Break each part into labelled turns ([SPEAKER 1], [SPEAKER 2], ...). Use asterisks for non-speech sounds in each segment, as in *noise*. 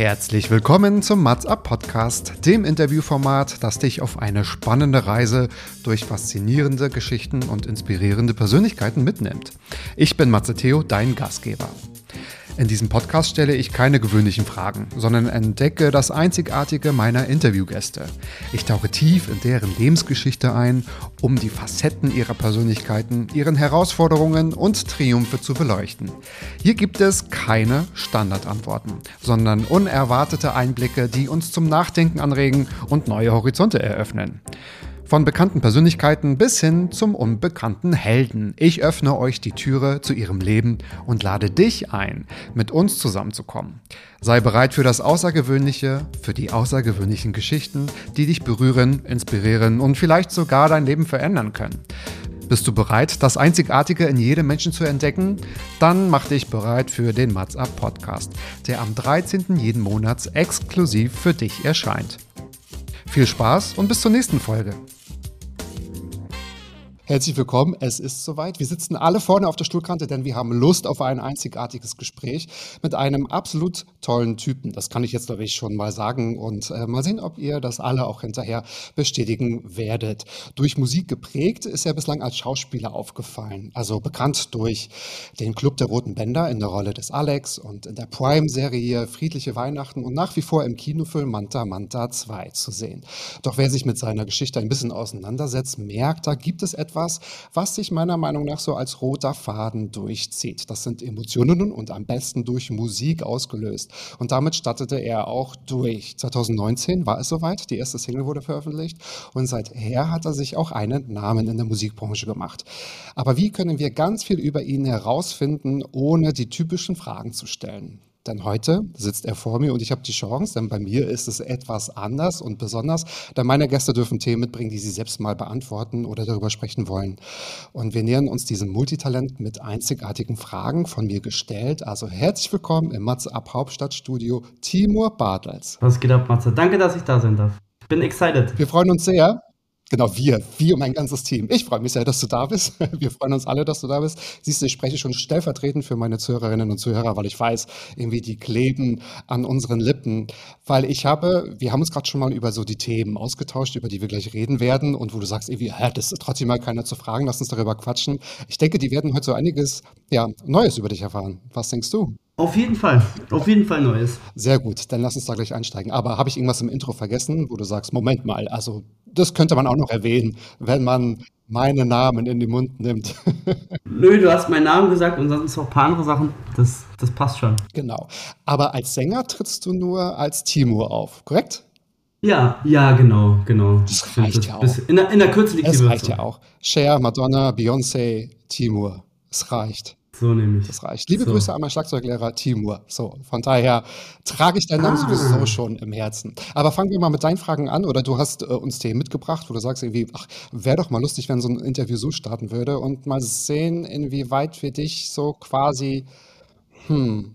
[SPEAKER 1] Herzlich willkommen zum Mats Up Podcast, dem Interviewformat, das dich auf eine spannende Reise durch faszinierende Geschichten und inspirierende Persönlichkeiten mitnimmt. Ich bin Matze Theo, dein Gastgeber. In diesem Podcast stelle ich keine gewöhnlichen Fragen, sondern entdecke das Einzigartige meiner Interviewgäste. Ich tauche tief in deren Lebensgeschichte ein, um die Facetten ihrer Persönlichkeiten, ihren Herausforderungen und Triumphe zu beleuchten. Hier gibt es keine Standardantworten, sondern unerwartete Einblicke, die uns zum Nachdenken anregen und neue Horizonte eröffnen. Von bekannten Persönlichkeiten bis hin zum unbekannten Helden. Ich öffne euch die Türe zu ihrem Leben und lade dich ein, mit uns zusammenzukommen. Sei bereit für das Außergewöhnliche, für die außergewöhnlichen Geschichten, die dich berühren, inspirieren und vielleicht sogar dein Leben verändern können. Bist du bereit, das Einzigartige in jedem Menschen zu entdecken? Dann mach dich bereit für den Mats Up Podcast, der am 13. jeden Monats exklusiv für dich erscheint. Viel Spaß und bis zur nächsten Folge. Herzlich willkommen. Es ist soweit. Wir sitzen alle vorne auf der Stuhlkante, denn wir haben Lust auf ein einzigartiges Gespräch mit einem absolut tollen Typen. Das kann ich jetzt, glaube ich, schon mal sagen und äh, mal sehen, ob ihr das alle auch hinterher bestätigen werdet. Durch Musik geprägt ist er bislang als Schauspieler aufgefallen. Also bekannt durch den Club der Roten Bänder in der Rolle des Alex und in der Prime-Serie Friedliche Weihnachten und nach wie vor im Kinofilm Manta Manta 2 zu sehen. Doch wer sich mit seiner Geschichte ein bisschen auseinandersetzt, merkt, da gibt es etwas, etwas, was sich meiner Meinung nach so als roter Faden durchzieht. Das sind Emotionen und am besten durch Musik ausgelöst. Und damit stattete er auch durch. 2019 war es soweit, die erste Single wurde veröffentlicht und seither hat er sich auch einen Namen in der Musikbranche gemacht. Aber wie können wir ganz viel über ihn herausfinden, ohne die typischen Fragen zu stellen? Denn heute sitzt er vor mir und ich habe die Chance, denn bei mir ist es etwas anders und besonders, denn meine Gäste dürfen Themen mitbringen, die sie selbst mal beantworten oder darüber sprechen wollen. Und wir nähern uns diesem Multitalent mit einzigartigen Fragen von mir gestellt. Also herzlich willkommen im Matze Ab Hauptstadtstudio, Timur Bartels.
[SPEAKER 2] Was geht ab, Matze? Danke, dass ich da sein darf. Ich bin excited.
[SPEAKER 1] Wir freuen uns sehr. Genau, wir, wir, mein ganzes Team. Ich freue mich sehr, dass du da bist. *laughs* Wir freuen uns alle, dass du da bist. Siehst du, ich spreche schon stellvertretend für meine Zuhörerinnen und Zuhörer, weil ich weiß, irgendwie die kleben an unseren Lippen. Weil ich habe, wir haben uns gerade schon mal über so die Themen ausgetauscht, über die wir gleich reden werden und wo du sagst, irgendwie, hä, das ist trotzdem mal keiner zu fragen, lass uns darüber quatschen. Ich denke, die werden heute so einiges, ja, Neues über dich erfahren. Was denkst du?
[SPEAKER 2] Auf jeden Fall, auf jeden Fall Neues.
[SPEAKER 1] Sehr gut, dann lass uns da gleich einsteigen. Aber habe ich irgendwas im Intro vergessen, wo du sagst, Moment mal, also das könnte man auch noch erwähnen, wenn man meinen Namen in den Mund nimmt. *laughs*
[SPEAKER 2] Nö, du hast meinen Namen gesagt und sonst noch ein paar andere Sachen. Das, das passt schon.
[SPEAKER 1] Genau. Aber als Sänger trittst du nur als Timur auf, korrekt?
[SPEAKER 2] Ja, ja, genau, genau.
[SPEAKER 1] Das reicht das ja auch.
[SPEAKER 2] In der, in der Kürze
[SPEAKER 1] liegt Es reicht ja auch. Cher, Madonna, Beyoncé, Timur. Es reicht.
[SPEAKER 2] So nämlich.
[SPEAKER 1] Das reicht. Liebe so. Grüße an meinen Schlagzeuglehrer Timur. So, von daher trage ich deinen Namen ah. sowieso schon im Herzen. Aber fangen wir mal mit deinen Fragen an. Oder du hast äh, uns Themen mitgebracht, wo du sagst irgendwie, ach, wäre doch mal lustig, wenn so ein Interview so starten würde und mal sehen, inwieweit wir dich so quasi, hm,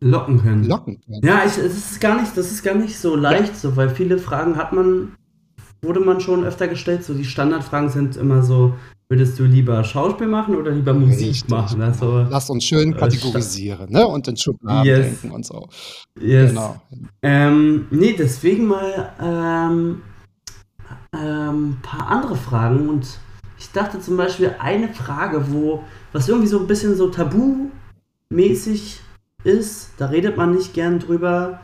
[SPEAKER 2] locken können.
[SPEAKER 1] Locken können.
[SPEAKER 2] Ja, ich, es ist gar nicht, das ist gar nicht so leicht, ja. so, weil viele Fragen hat man, wurde man schon öfter gestellt. So die Standardfragen sind immer so, Würdest du lieber Schauspiel machen oder lieber Musik Richtig. machen?
[SPEAKER 1] Also, Lass uns schön äh, kategorisieren ne? und in Schubladen yes. denken und so.
[SPEAKER 2] Yes. Genau. Ähm, nee, deswegen mal ein ähm, ähm, paar andere Fragen. Und ich dachte zum Beispiel eine Frage, wo was irgendwie so ein bisschen so tabu-mäßig ist, da redet man nicht gern drüber.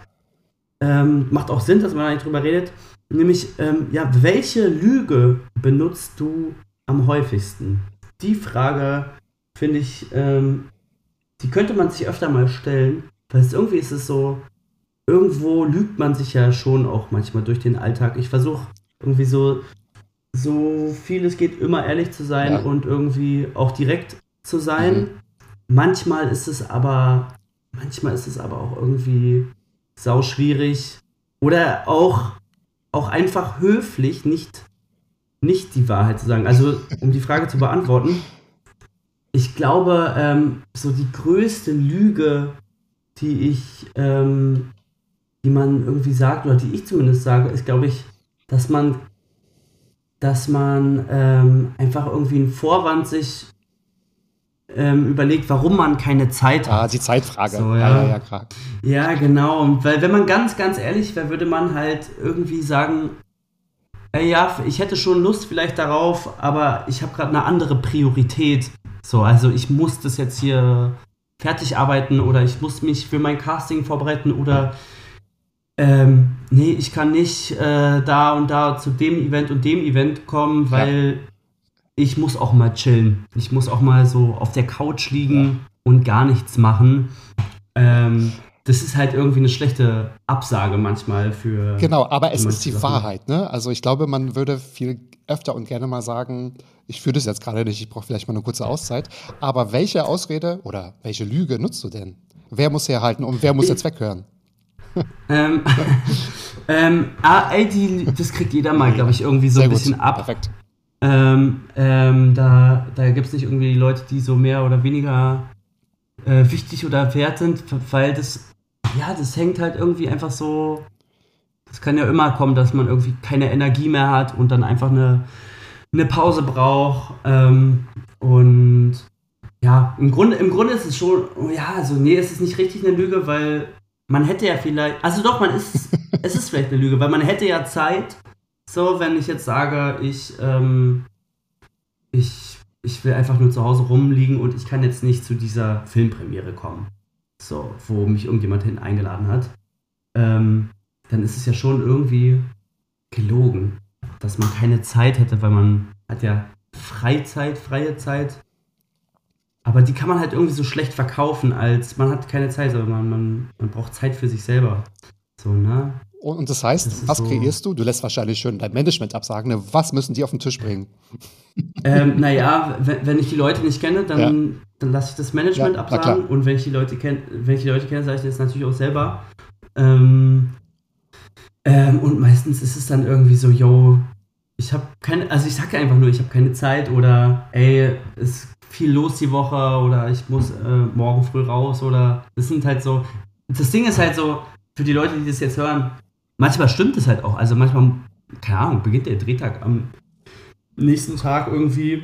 [SPEAKER 2] Ähm, macht auch Sinn, dass man da nicht drüber redet. Nämlich, ähm, ja, welche Lüge benutzt du am häufigsten? Die Frage finde ich, ähm, die könnte man sich öfter mal stellen, weil es irgendwie ist es so, irgendwo lügt man sich ja schon auch manchmal durch den Alltag. Ich versuche irgendwie so, so viel es geht, immer ehrlich zu sein ja. und irgendwie auch direkt zu sein. Mhm. Manchmal ist es aber, manchmal ist es aber auch irgendwie sau schwierig oder auch, auch einfach höflich, nicht nicht die Wahrheit zu sagen. Also, um die Frage zu beantworten, ich glaube, ähm, so die größte Lüge, die ich, ähm, die man irgendwie sagt, oder die ich zumindest sage, ist, glaube ich, dass man, dass man ähm, einfach irgendwie einen Vorwand sich ähm, überlegt, warum man keine Zeit
[SPEAKER 1] hat.
[SPEAKER 2] Ah,
[SPEAKER 1] die Zeitfrage.
[SPEAKER 2] So, ja. Ja, ja, klar. ja, genau. Und weil, wenn man ganz, ganz ehrlich wäre, würde man halt irgendwie sagen, ja, ich hätte schon Lust vielleicht darauf, aber ich habe gerade eine andere Priorität. So, also ich muss das jetzt hier fertig arbeiten oder ich muss mich für mein Casting vorbereiten oder ähm, nee, ich kann nicht äh, da und da zu dem Event und dem Event kommen, weil ja. ich muss auch mal chillen. Ich muss auch mal so auf der Couch liegen ja. und gar nichts machen. Ähm, das ist halt irgendwie eine schlechte Absage manchmal für.
[SPEAKER 1] Genau, aber es ist die Sachen. Wahrheit, ne? Also ich glaube, man würde viel öfter und gerne mal sagen, ich führe das jetzt gerade nicht, ich brauche vielleicht mal eine kurze Auszeit. Aber welche Ausrede oder welche Lüge nutzt du denn? Wer muss herhalten und wer muss jetzt weghören? *laughs*
[SPEAKER 2] ähm, *laughs* ähm, ah, ey, die, das kriegt jeder mal, glaube ich, irgendwie so Sehr ein bisschen gut. ab. Perfekt. Ähm, ähm, da da gibt es nicht irgendwie Leute, die so mehr oder weniger äh, wichtig oder wert sind, weil das, ja, das hängt halt irgendwie einfach so. Das kann ja immer kommen, dass man irgendwie keine Energie mehr hat und dann einfach eine, eine Pause braucht. Ähm, und ja, im Grunde, im Grunde ist es schon, ja, also nee, es ist nicht richtig eine Lüge, weil man hätte ja vielleicht, also doch, man ist, *laughs* es ist vielleicht eine Lüge, weil man hätte ja Zeit, so, wenn ich jetzt sage, ich, ähm, ich, ich will einfach nur zu Hause rumliegen und ich kann jetzt nicht zu dieser Filmpremiere kommen, so, wo mich irgendjemand hin eingeladen hat, ähm, dann ist es ja schon irgendwie gelogen, dass man keine Zeit hätte, weil man hat ja Freizeit, freie Zeit aber die kann man halt irgendwie so schlecht verkaufen, als man hat keine Zeit, aber man, man, man braucht Zeit für sich selber. So, ne?
[SPEAKER 1] Und das heißt, was kreierst du? Du lässt wahrscheinlich schön dein Management absagen. Ne? Was müssen die auf den Tisch bringen?
[SPEAKER 2] Ähm, naja, wenn, wenn ich die Leute nicht kenne, dann, ja. dann lasse ich das Management ja, absagen. Und wenn ich die Leute kenne, wenn ich die Leute kenne, sage ich das natürlich auch selber. Ähm, ähm, und meistens ist es dann irgendwie so, yo, ich habe keine, also ich sage einfach nur, ich habe keine Zeit oder ey, es viel los die Woche oder ich muss äh, morgen früh raus oder das sind halt so. Das Ding ist halt so, für die Leute, die das jetzt hören, manchmal stimmt es halt auch. Also manchmal, keine Ahnung, beginnt der Drehtag am nächsten Tag irgendwie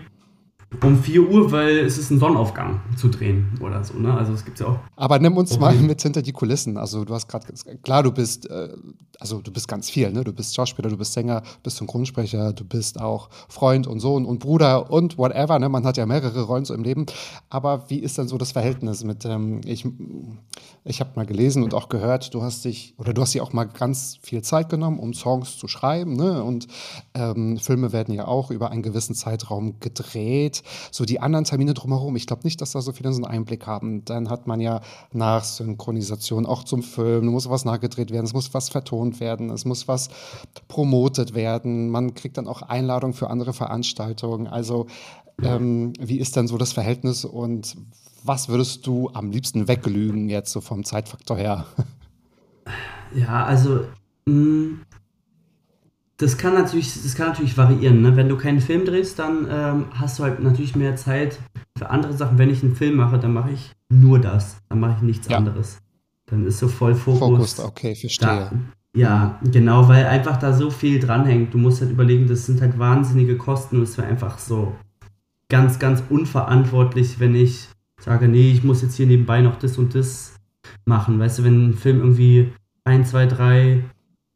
[SPEAKER 2] um 4 Uhr, weil es ist ein Sonnenaufgang zu drehen oder so. Ne? Also es gibt ja auch.
[SPEAKER 1] Aber nimm uns mal mit hinter die Kulissen. Also du hast gerade klar, du bist äh, also du bist ganz viel. Ne? Du bist Schauspieler, du bist Sänger, bist Synchronsprecher, du bist auch Freund und Sohn und Bruder und whatever. Ne? Man hat ja mehrere Rollen so im Leben. Aber wie ist denn so das Verhältnis mit? Ähm, ich ich habe mal gelesen und auch gehört, du hast dich oder du hast dir auch mal ganz viel Zeit genommen, um Songs zu schreiben. Ne? Und ähm, Filme werden ja auch über einen gewissen Zeitraum gedreht so die anderen Termine drumherum, ich glaube nicht, dass da so viele so einen Einblick haben. Dann hat man ja Nachsynchronisation auch zum Film, da muss was nachgedreht werden, es muss was vertont werden, es muss was promotet werden, man kriegt dann auch Einladungen für andere Veranstaltungen. Also ähm, wie ist denn so das Verhältnis und was würdest du am liebsten weglügen jetzt so vom Zeitfaktor her?
[SPEAKER 2] Ja, also mh, mm, das kann natürlich, das kann natürlich variieren. Ne? Wenn du keinen Film drehst, dann ähm, hast du halt natürlich mehr Zeit für andere Sachen. Wenn ich einen Film mache, dann mache ich nur das. Dann mache ich nichts ja. anderes. Dann ist so voll Fokus. Fokus,
[SPEAKER 1] okay, verstehe. Da,
[SPEAKER 2] ja, genau, weil einfach da so viel dranhängt. Du musst halt überlegen, das sind halt wahnsinnige Kosten und es wäre einfach so ganz, ganz unverantwortlich, wenn ich sage, nee, ich muss jetzt hier nebenbei noch das und das machen. Weißt du, wenn ein Film irgendwie 1, 2, 3,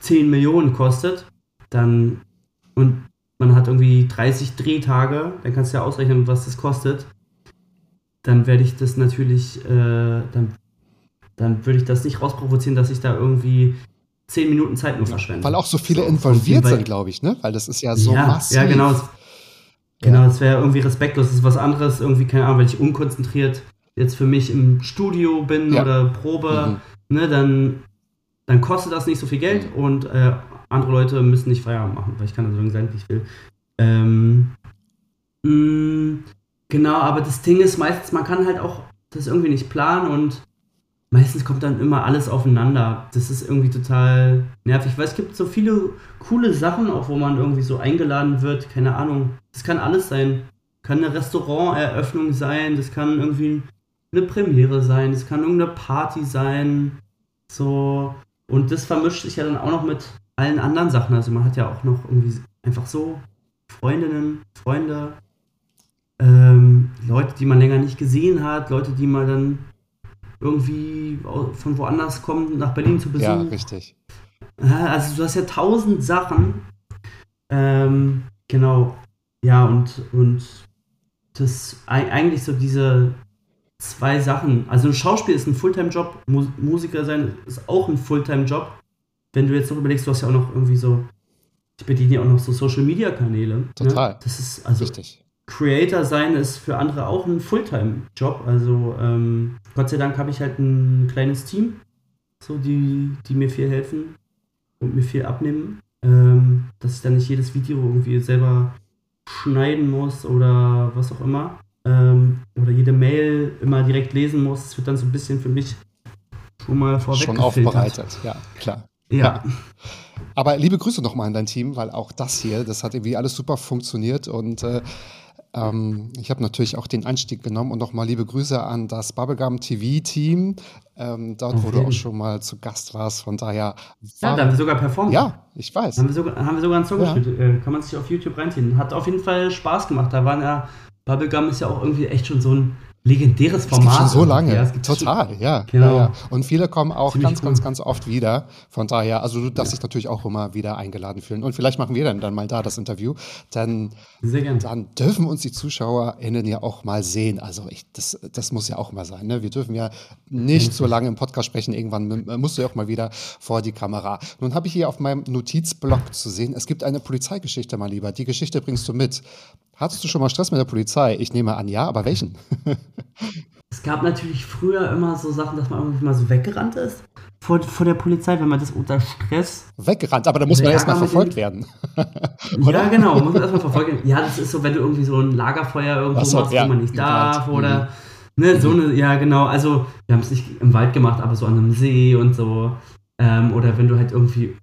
[SPEAKER 2] 10 Millionen kostet, dann und man hat irgendwie 30 Drehtage, dann kannst du ja ausrechnen, was das kostet. Dann werde ich das natürlich, äh, dann, dann würde ich das nicht rausprovozieren, dass ich da irgendwie 10 Minuten Zeit nur verschwende.
[SPEAKER 1] Weil auch so viele so, involviert sind, glaube ich, ne? Weil das ist ja so
[SPEAKER 2] ja,
[SPEAKER 1] massiv.
[SPEAKER 2] Ja, genau. Genau, das wäre irgendwie respektlos. Das ist was anderes, irgendwie, keine Ahnung, wenn ich unkonzentriert jetzt für mich im Studio bin ja. oder Probe, mhm. ne, dann, dann kostet das nicht so viel Geld mhm. und äh, andere Leute müssen nicht Feierabend machen, weil ich kann das irgendwie sein, wie ich will. Ähm, mh, mm, genau, aber das Ding ist meistens, man kann halt auch das irgendwie nicht planen und meistens kommt dann immer alles aufeinander. Das ist irgendwie total nervig, weil es gibt so viele coole Sachen, auch wo man irgendwie so eingeladen wird, keine Ahnung. Das kann alles sein. Kann eine Restauranteröffnung sein, das kann irgendwie eine Premiere sein, das kann irgendeine Party sein. So. Und das vermischt sich ja dann auch noch mit allen anderen Sachen. Also man hat ja auch noch irgendwie einfach so Freundinnen, Freunde. ähm, Leute, die man länger nicht gesehen hat, Leute, die man dann irgendwie von woanders kommen, nach Berlin zu Besuch. Ja,
[SPEAKER 1] richtig.
[SPEAKER 2] Also du hast ja tausend Sachen. Ähm, genau. Ja, und, und das eigentlich so diese zwei Sachen. Also ein Schauspiel ist ein Fulltime-Job, Musiker sein ist auch ein Fulltime-Job. Wenn du jetzt noch überlegst, du hast ja auch noch irgendwie so, ich bediene ja auch noch so Social-Media-Kanäle. Ne?
[SPEAKER 1] Total.
[SPEAKER 2] Ne? Das ist also Richtig. Creator sein ist für andere auch ein Fulltime-Job. Also ähm, Gott sei Dank habe ich halt ein kleines Team, so die, die mir viel helfen und mir viel abnehmen. Ähm, dass ich dann nicht jedes Video irgendwie selber schneiden muss oder was auch immer. Ähm, oder jede Mail immer direkt lesen muss. Das wird dann so ein bisschen für mich schon mal vorweg
[SPEAKER 1] Schon aufbereitet, ja, klar.
[SPEAKER 2] Ja. ja.
[SPEAKER 1] Aber liebe Grüße nochmal an dein Team, weil auch das hier, das hat irgendwie alles super funktioniert und äh, ähm, ich habe natürlich auch den Einstieg genommen und nochmal liebe Grüße an das Bubblegum TV-Team, ähm, dort, okay. wo du auch schon mal zu Gast warst. Von daher.
[SPEAKER 2] Ja, da haben wir sogar performt.
[SPEAKER 1] Ja, ich weiß.
[SPEAKER 2] Haben wir sogar, haben wir sogar einen Song ja. gespielt. Äh, kann man sich auf YouTube reinziehen. Hat auf jeden Fall Spaß gemacht. Da waren ja, Bubblegum ist ja auch irgendwie echt schon so ein legendäres Format.
[SPEAKER 1] Es gibt schon so lange. Ja, Total, schon, ja. Genau. Ja, ja. Und viele kommen auch Ziemlich ganz, cool. ganz, ganz oft wieder. Von daher, also du darfst dich natürlich auch immer wieder eingeladen fühlen. Und vielleicht machen wir dann, dann mal da das Interview. Denn dann dürfen uns die ZuschauerInnen ja auch mal sehen. Also ich, das, das muss ja auch mal sein. Ne? Wir dürfen ja nicht so lange im Podcast sprechen. Irgendwann musst du ja auch mal wieder vor die Kamera. Nun habe ich hier auf meinem Notizblock zu sehen, es gibt eine Polizeigeschichte, mein Lieber. Die Geschichte bringst du mit. Hattest du schon mal Stress mit der Polizei? Ich nehme an, ja, aber welchen? *laughs*
[SPEAKER 2] es gab natürlich früher immer so Sachen, dass man irgendwie mal so weggerannt ist vor, vor der Polizei, wenn man das unter Stress.
[SPEAKER 1] Weggerannt, aber da muss man erstmal verfolgt werden. *laughs*
[SPEAKER 2] ja, genau, muss man erstmal verfolgt werden. Ja, das ist so, wenn du irgendwie so ein Lagerfeuer irgendwo so, machst, ja, wo man nicht darf oder. Mhm. Ne, so eine, ja, genau. Also, wir haben es nicht im Wald gemacht, aber so an einem See und so. Ähm, oder wenn du halt irgendwie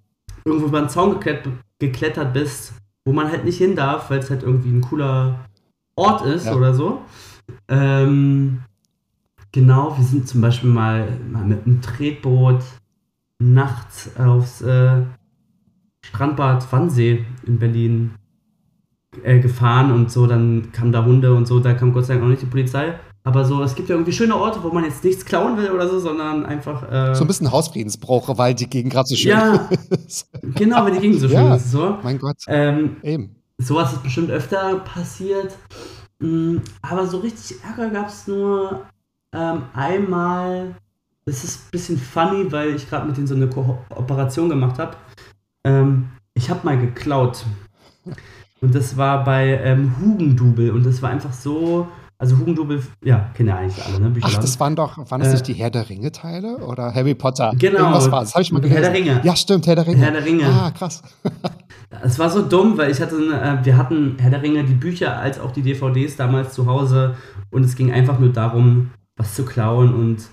[SPEAKER 2] irgendwo über einen Zaun geklettert, geklettert bist wo man halt nicht hin darf, weil es halt irgendwie ein cooler Ort ist ja. oder so. Ähm, genau, wir sind zum Beispiel mal, mal mit einem Tretboot nachts aufs äh, Strandbad Wannsee in Berlin äh, gefahren und so, dann kamen da Hunde und so, da kam Gott sei Dank auch nicht die Polizei. Aber so, es gibt ja irgendwie schöne Orte, wo man jetzt nichts klauen will oder so, sondern einfach. Äh
[SPEAKER 1] so ein bisschen Hausfriedensbruch, weil die Gegend gerade so schön
[SPEAKER 2] ja, ist. *laughs* Genau, weil die Gegend so schön ja, ist. So.
[SPEAKER 1] Mein Gott.
[SPEAKER 2] Ähm, Eben. Sowas ist bestimmt öfter passiert. Mm, aber so richtig Ärger gab es nur ähm, einmal. Das ist ein bisschen funny, weil ich gerade mit denen so eine Kooperation gemacht habe. Ähm, ich habe mal geklaut. Und das war bei ähm, Hugendubel. Und das war einfach so also Hugendubel, ja, kennen ja eigentlich alle, ne?
[SPEAKER 1] Ach, das waren doch, waren das äh, nicht die Herr der Ringe-Teile oder Harry Potter?
[SPEAKER 2] Genau.
[SPEAKER 1] Irgendwas war das, habe ich mal gelesen.
[SPEAKER 2] Herr der Ringe.
[SPEAKER 1] Ja, stimmt, Herr der Ringe.
[SPEAKER 2] Herr der Ringe.
[SPEAKER 1] Ah, krass. *laughs*
[SPEAKER 2] Es war so dumm, weil ich hatte, äh, wir hatten Herr der Ringe, die Bücher als auch die DVDs damals zu Hause und es ging einfach nur darum, was zu klauen und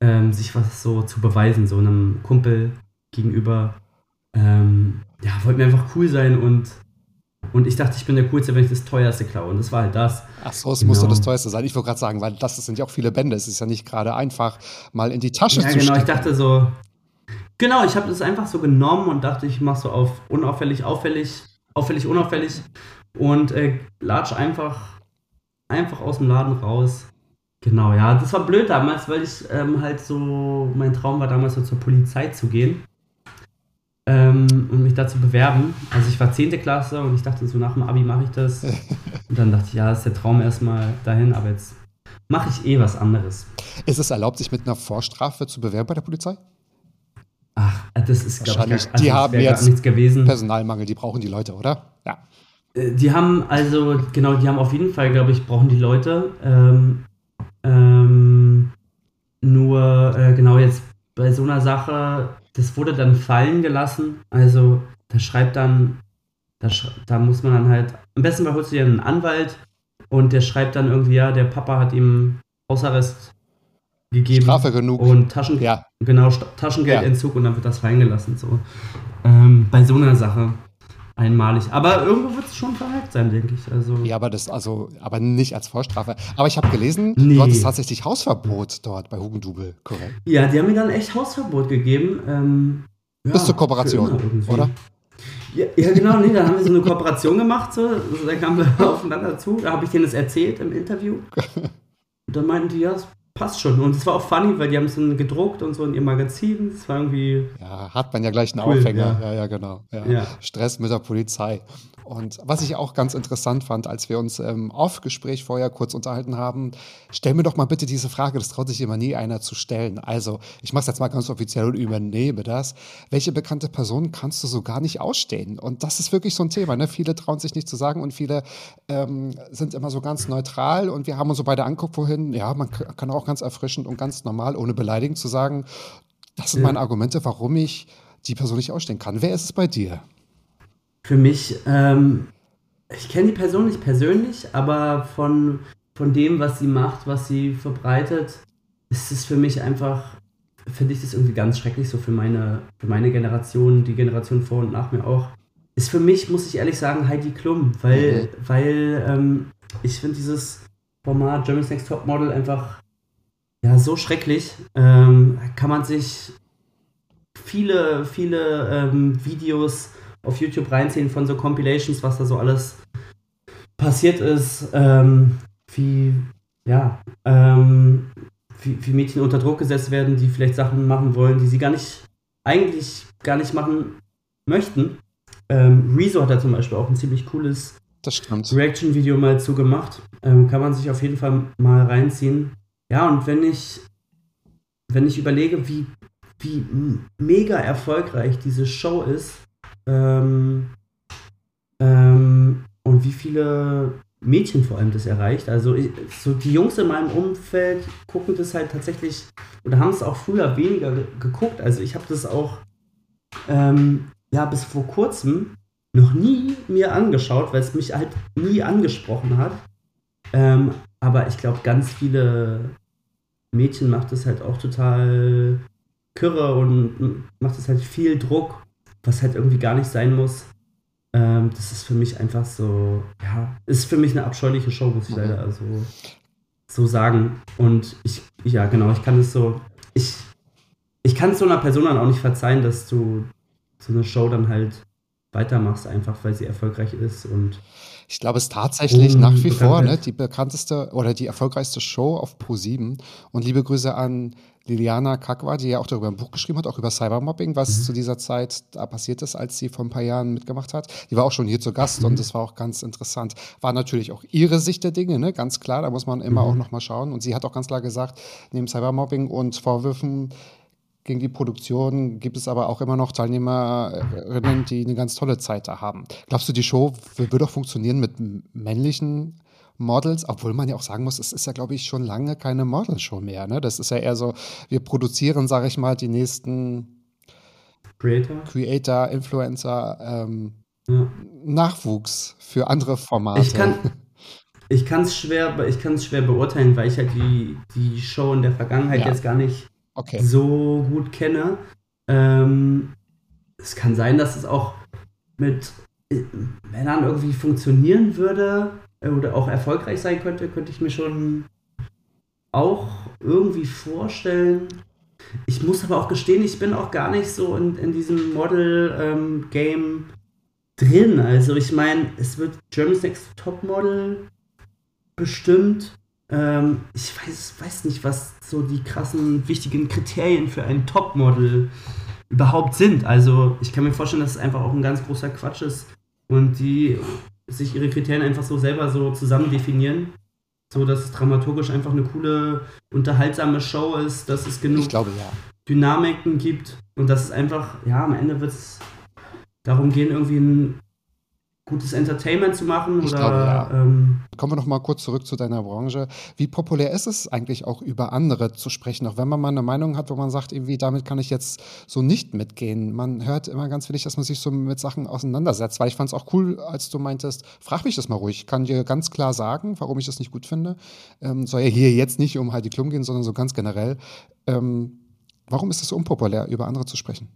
[SPEAKER 2] ähm, sich was so zu beweisen, so einem Kumpel gegenüber. Ähm, ja, wollten wir einfach cool sein und und ich dachte, ich bin der Coolste, wenn ich das teuerste klaue. Und das war halt das.
[SPEAKER 1] Ach so, es genau. musste das teuerste sein. Ich wollte gerade sagen, weil das sind ja auch viele Bände. Es ist ja nicht gerade einfach, mal in die Tasche ja, zu
[SPEAKER 2] genau.
[SPEAKER 1] stecken.
[SPEAKER 2] Ich dachte so, genau, ich habe das einfach so genommen und dachte, ich mache so auf unauffällig, auffällig, auffällig, unauffällig und äh, latsch einfach, einfach aus dem Laden raus. Genau, ja, das war blöd damals, weil ich ähm, halt so, mein Traum war damals so zur Polizei zu gehen ähm, und mich dazu bewerben. Also ich war 10. Klasse und ich dachte so, nach dem Abi mache ich das. *laughs* Und dann dachte ich, ja, ist der Traum erstmal dahin, aber jetzt mache ich eh was anderes.
[SPEAKER 1] Ist es erlaubt, sich mit einer Vorstrafe zu bewerben bei der Polizei?
[SPEAKER 2] Ach, das ist,
[SPEAKER 1] glaube ich, also die haben jetzt nichts gewesen. Personalmangel, die brauchen die Leute, oder?
[SPEAKER 2] Ja. Äh, die haben also, genau, die haben auf jeden Fall, glaube ich, brauchen die Leute. Ähm, ähm, nur, äh, genau, jetzt bei so einer Sache das wurde dann fallen gelassen. Also da schreibt dann, da, da muss man dann halt, am besten mal holst du dir einen Anwalt und der schreibt dann irgendwie, ja, der Papa hat ihm Hausarrest gegeben.
[SPEAKER 1] Strafe genug.
[SPEAKER 2] Und Taschen, ja. genau, Taschengeldentzug ja. und dann wird das fallen gelassen. So. Ähm, bei so einer Sache einmalig. Aber irgendwo wird es schon verhakt sein, denke ich. Also
[SPEAKER 1] ja, aber das, also, aber nicht als Vorstrafe. Aber ich habe gelesen, nee. du hattest tatsächlich Hausverbot dort bei Hugendubel, korrekt?
[SPEAKER 2] Ja, die haben mir dann echt Hausverbot gegeben. Ähm,
[SPEAKER 1] ja, Bis zur Kooperation, oder?
[SPEAKER 2] Ja, ja, genau, nee, da haben wir so eine Kooperation gemacht, so, da kamen wir *laughs* aufeinander zu, da habe ich denen das erzählt im Interview. *laughs* Und dann meinten die, ja, es passt schon. Und es war auch funny, weil die haben es dann gedruckt und so in ihr Magazin. Es war irgendwie.
[SPEAKER 1] Ja, hat man ja gleich einen cool, Aufhänger. Ja, ja, ja genau. Ja. Ja. Stress mit der Polizei. Und was ich auch ganz interessant fand, als wir uns im Off-Gespräch vorher kurz unterhalten haben, stell mir doch mal bitte diese Frage, das traut sich immer nie einer zu stellen. Also, ich mache es jetzt mal ganz offiziell und übernehme das. Welche bekannte Person kannst du so gar nicht ausstehen? Und das ist wirklich so ein Thema. Ne? Viele trauen sich nicht zu sagen und viele ähm, sind immer so ganz neutral. Und wir haben uns so beide anguckt vorhin, ja, man kann auch ganz erfrischend und ganz normal, ohne beleidigend zu sagen, das sind meine Argumente, warum ich die Person nicht ausstehen kann. Wer ist es bei dir?
[SPEAKER 2] Für mich, ähm, ich kenne die Person nicht persönlich, aber von, von dem, was sie macht, was sie verbreitet, ist es für mich einfach, finde ich das irgendwie ganz schrecklich, so für meine, für meine Generation, die Generation vor und nach mir auch. Ist für mich, muss ich ehrlich sagen, Heidi Klum, weil, mhm. weil ähm, ich finde dieses Format Germany's Next Top Model einfach ja, so schrecklich. Ähm, kann man sich viele, viele ähm, Videos auf YouTube reinziehen von so Compilations, was da so alles passiert ist, ähm, wie, ja, ähm, wie, wie, Mädchen unter Druck gesetzt werden, die vielleicht Sachen machen wollen, die sie gar nicht, eigentlich gar nicht machen möchten. Ähm, Rezo hat da zum Beispiel auch ein ziemlich cooles Reaction-Video mal zugemacht. Ähm, kann man sich auf jeden Fall mal reinziehen. Ja, und wenn ich, wenn ich überlege, wie, wie mega erfolgreich diese Show ist, ähm, ähm, und wie viele Mädchen vor allem das erreicht. Also ich, so die Jungs in meinem Umfeld gucken das halt tatsächlich oder haben es auch früher weniger geguckt. Also ich habe das auch ähm, ja bis vor kurzem noch nie mir angeschaut, weil es mich halt nie angesprochen hat. Ähm, aber ich glaube, ganz viele Mädchen macht es halt auch total kürre und macht es halt viel Druck was halt irgendwie gar nicht sein muss. Ähm, das ist für mich einfach so, ja, ist für mich eine abscheuliche Show, muss ich leider also so sagen. Und ich, ja, genau, ich kann es so, ich, ich kann es so einer Person dann auch nicht verzeihen, dass du so eine Show dann halt weitermachst, einfach weil sie erfolgreich ist und
[SPEAKER 1] ich glaube, es ist tatsächlich nach wie vor ne, die bekannteste oder die erfolgreichste Show auf Pro7. Und liebe Grüße an Liliana Kakwa, die ja auch darüber ein Buch geschrieben hat, auch über Cybermobbing, was mhm. zu dieser Zeit da passiert ist, als sie vor ein paar Jahren mitgemacht hat. Die war auch schon hier zu Gast mhm. und das war auch ganz interessant. War natürlich auch ihre Sicht der Dinge, ne? ganz klar, da muss man immer mhm. auch nochmal schauen. Und sie hat auch ganz klar gesagt, neben Cybermobbing und Vorwürfen gegen die Produktion gibt es aber auch immer noch Teilnehmerinnen, die eine ganz tolle Zeit da haben. Glaubst du, die Show würde auch funktionieren mit männlichen Models, obwohl man ja auch sagen muss, es ist ja, glaube ich, schon lange keine Modelshow mehr. Ne? Das ist ja eher so, wir produzieren, sage ich mal, die nächsten Creator, Creator Influencer, ähm, ja. Nachwuchs für andere Formate.
[SPEAKER 2] Ich kann *laughs* ich es schwer, schwer beurteilen, weil ich halt die, die Show in der Vergangenheit ja. jetzt gar nicht okay. so gut kenne. Ähm, es kann sein, dass es auch mit äh, Männern irgendwie funktionieren würde oder auch erfolgreich sein könnte, könnte ich mir schon auch irgendwie vorstellen. Ich muss aber auch gestehen, ich bin auch gar nicht so in, in diesem Model-Game ähm, drin. Also ich meine, es wird Germany's Next Topmodel bestimmt. Ähm, ich weiß, weiß nicht, was so die krassen, wichtigen Kriterien für ein Topmodel überhaupt sind. Also ich kann mir vorstellen, dass es einfach auch ein ganz großer Quatsch ist und die sich ihre Kriterien einfach so selber so zusammen definieren. So dass es dramaturgisch einfach eine coole, unterhaltsame Show ist, dass es genug
[SPEAKER 1] glaube, ja.
[SPEAKER 2] Dynamiken gibt und dass es einfach, ja, am Ende wird es darum gehen, irgendwie ein gutes Entertainment zu machen? Ich oder, glaube, ja.
[SPEAKER 1] ähm, Kommen wir noch mal kurz zurück zu deiner Branche. Wie populär ist es eigentlich auch über andere zu sprechen, auch wenn man mal eine Meinung hat, wo man sagt, irgendwie damit kann ich jetzt so nicht mitgehen. Man hört immer ganz wenig, dass man sich so mit Sachen auseinandersetzt, weil ich fand es auch cool, als du meintest, frag mich das mal ruhig. Ich kann dir ganz klar sagen, warum ich das nicht gut finde. Ähm, soll ja hier jetzt nicht um Heidi Klum gehen, sondern so ganz generell. Ähm, warum ist es so unpopulär, über andere zu sprechen?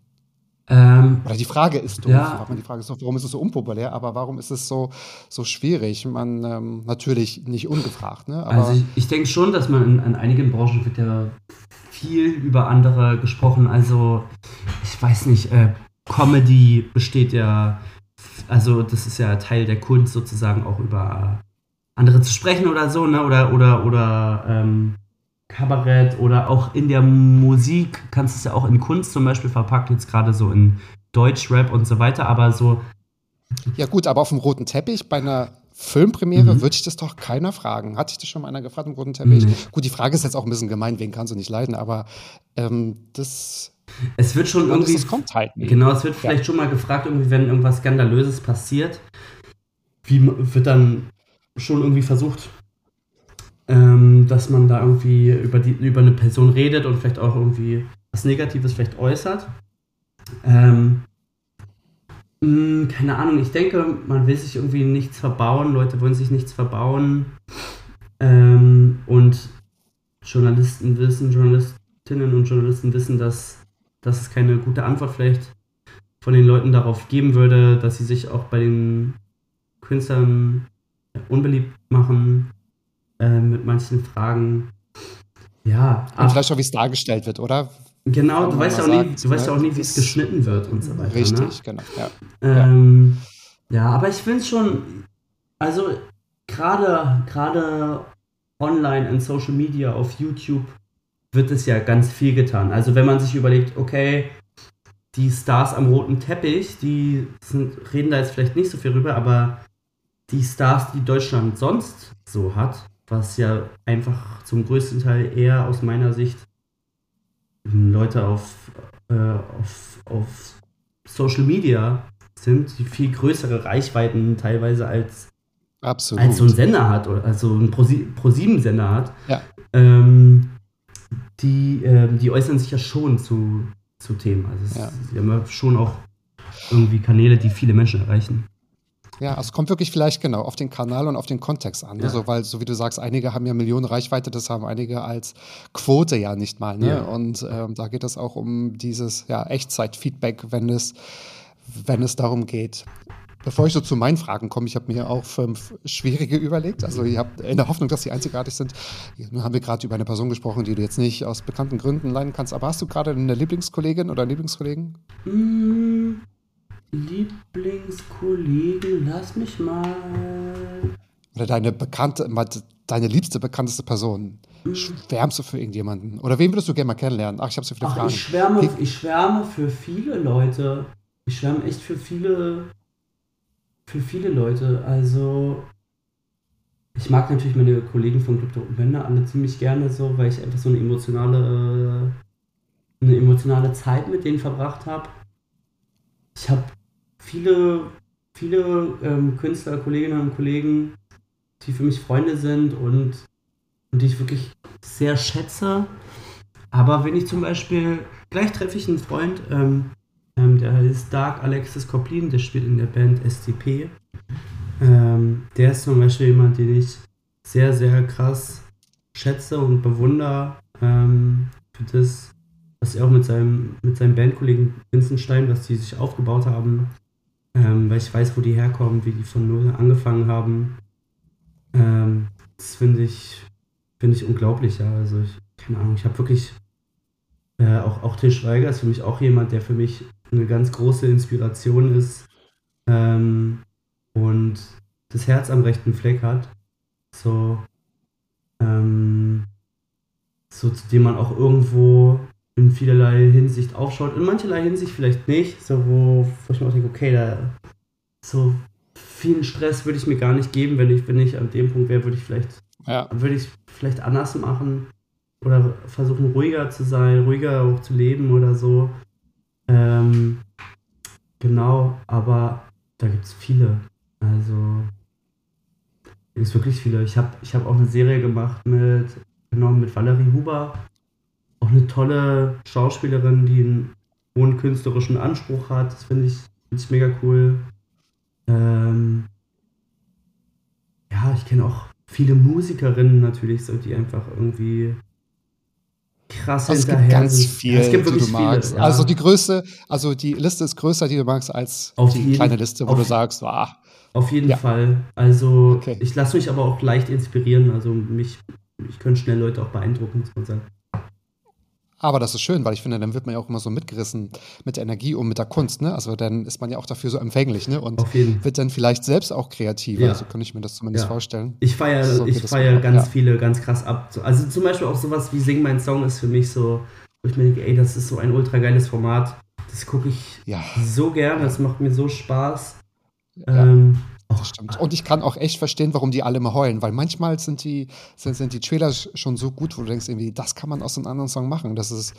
[SPEAKER 1] Ähm, Oder die Frage ist doof. Ja. Die Frage ist doof, warum ist es so unpopulär, aber warum ist es so, so schwierig? Man ähm, natürlich nicht ungefragt. Ne?
[SPEAKER 2] also ich, ich denke schon, dass man in, in, einigen Branchen wird ja viel über andere gesprochen. Also ich weiß nicht, äh, Comedy besteht ja also das ist ja Teil der Kunst sozusagen auch über andere zu sprechen oder so, ne? Oder, oder, oder ähm, Kabarett oder auch in der Musik kannst du es ja auch in Kunst zum Beispiel verpackt, jetzt gerade so in Deutschrap und so weiter, aber so.
[SPEAKER 1] Ja, gut, aber auf dem roten Teppich bei einer Filmpremiere mhm. würde ich das doch keiner fragen. Hat sich das schon mal einer gefragt im roten Teppich? Nee. Gut, die Frage ist jetzt auch ein bisschen gemein, wen kannst du nicht leiden, aber ähm, das.
[SPEAKER 2] Es wird schon irgendwie.
[SPEAKER 1] Das kommt halt
[SPEAKER 2] nie. Genau, es wird vielleicht ja. schon mal gefragt, irgendwie, wenn irgendwas Skandalöses passiert. Wie wird dann schon irgendwie versucht, ähm, dass man da irgendwie über, die, über eine Person redet und vielleicht auch irgendwie was Negatives vielleicht äußert. Ähm, mh, hm, keine Ahnung, ich denke, man will sich irgendwie nichts verbauen, Leute wollen sich nichts verbauen. Ähm, und Journalisten wissen, Journalistinnen und Journalisten wissen, dass, dass es keine gute Antwort vielleicht von den Leuten darauf geben würde, dass sie sich auch bei den Künstlern unbeliebt machen äh, mit manchen Fragen. Ja.
[SPEAKER 1] Und vielleicht auch, wie es dargestellt wird, oder?
[SPEAKER 2] Genau, du weißt, ja auch sagt, nie, du weißt ja auch nie, wie es geschnitten wird und so weiter.
[SPEAKER 1] Ne? Richtig, ne? genau.
[SPEAKER 2] Ja, ähm, ja. ja aber ich finde es schon, also gerade gerade online in Social Media, auf YouTube, wird es ja ganz viel getan. Also wenn man sich überlegt, okay, die Stars am roten Teppich, die sind, reden da jetzt vielleicht nicht so viel rüber, aber die Stars, die Deutschland sonst so hat, was ja einfach zum größten Teil eher aus meiner Sicht Leute auf, äh, auf, auf Social Media sind, die viel größere Reichweiten teilweise als,
[SPEAKER 1] Absolut.
[SPEAKER 2] als so ein Sender hat, oder also ein Pro-7-Sender hat.
[SPEAKER 1] Ja.
[SPEAKER 2] Ähm, die, ähm, die äußern sich ja schon zu, zu Themen. Also ja. sie haben ja schon auch irgendwie Kanäle, die viele Menschen erreichen.
[SPEAKER 1] Ja, also es kommt wirklich vielleicht genau auf den Kanal und auf den Kontext an. Ne? Ja. Also, weil, so wie du sagst, einige haben ja Millionen Reichweite, das haben einige als Quote ja nicht mal. Ne? Ja. Und ähm, da geht es auch um dieses ja, Echtzeit-Feedback, wenn es, wenn es darum geht. Bevor ich so zu meinen Fragen komme, ich habe mir auch fünf schwierige überlegt. Also ihr habt in der Hoffnung, dass sie einzigartig sind. Nun haben wir gerade über eine Person gesprochen, die du jetzt nicht aus bekannten Gründen leiden kannst. Aber hast du gerade eine Lieblingskollegin oder einen Lieblingskollegen?
[SPEAKER 2] Mm. Lieblingskollegen, lass mich mal.
[SPEAKER 1] Oder deine bekannte, deine liebste, bekannteste Person. Mhm. Schwärmst du für irgendjemanden? Oder wen würdest du gerne mal kennenlernen? Ach, ich habe so viele Ach, Fragen.
[SPEAKER 2] Ich schwärme, ich schwärme für viele Leute. Ich schwärme echt für viele, für viele Leute. Also, ich mag natürlich meine Kollegen von Club der Männer alle ziemlich gerne so, weil ich einfach so eine emotionale, eine emotionale Zeit mit denen verbracht habe. Ich habe viele, viele ähm, Künstler, Kolleginnen und Kollegen, die für mich Freunde sind und, und die ich wirklich sehr schätze. Aber wenn ich zum Beispiel, gleich treffe ich einen Freund, ähm, ähm, der heißt Dark Alexis Koplin, der spielt in der Band STP. Ähm, der ist zum Beispiel jemand, den ich sehr, sehr krass schätze und bewundere ähm, für das, was er auch mit seinem, mit seinem Bandkollegen Vincent Stein, was die sich aufgebaut haben, ähm, weil ich weiß, wo die herkommen, wie die von null angefangen haben. Ähm, das finde ich, find ich unglaublich, ja. Also ich, keine Ahnung, ich habe wirklich, äh, auch, auch Til Schweiger ist für mich auch jemand, der für mich eine ganz große Inspiration ist ähm, und das Herz am rechten Fleck hat. So, ähm, so zu dem man auch irgendwo in vielerlei Hinsicht aufschaut. In mancherlei Hinsicht vielleicht nicht, so wo, wo ich mir auch denke, okay, da so viel Stress würde ich mir gar nicht geben, wenn ich, wenn ich an dem Punkt wäre, würde ich vielleicht, ja. würde ich vielleicht anders machen oder versuchen ruhiger zu sein, ruhiger auch zu leben oder so. Ähm, genau, aber da gibt es viele. Also gibt es wirklich viele. Ich habe ich hab auch eine Serie gemacht mit, genau, mit Valerie Huber auch eine tolle Schauspielerin, die einen hohen künstlerischen Anspruch hat. Das finde ich, find ich mega cool. Ähm, ja, ich kenne auch viele Musikerinnen natürlich, so, die einfach irgendwie krass
[SPEAKER 1] also es gibt ganz sind. viel, ja, es gibt wirklich die du magst. Viele, ja. Also die Größe, also die Liste ist größer, die du magst, als auf die jeden, kleine Liste, wo du sagst, ah.
[SPEAKER 2] Auf jeden ja. Fall. Also okay. ich lasse mich aber auch leicht inspirieren. Also mich, ich könnte schnell Leute auch beeindrucken, muss man sagen.
[SPEAKER 1] Aber das ist schön, weil ich finde, dann wird man ja auch immer so mitgerissen mit der Energie und mit der Kunst. Ne? Also dann ist man ja auch dafür so empfänglich ne? und wird dann vielleicht selbst auch kreativer. Ja. So kann ich mir das zumindest ja. vorstellen.
[SPEAKER 2] Ich feiere so ich feier ganz ja. viele ganz krass ab. Also zum Beispiel auch sowas wie Sing mein Song ist für mich so, wo ich mir denke, ey, das ist so ein ultra geiles Format. Das gucke ich so gerne, das macht mir so Spaß. Ähm,
[SPEAKER 1] das stimmt. Und ich kann auch echt verstehen, warum die alle mal heulen, weil manchmal sind die, sind, sind die Trailer schon so gut, wo du denkst, irgendwie, das kann man aus einem anderen Song machen. Das ist,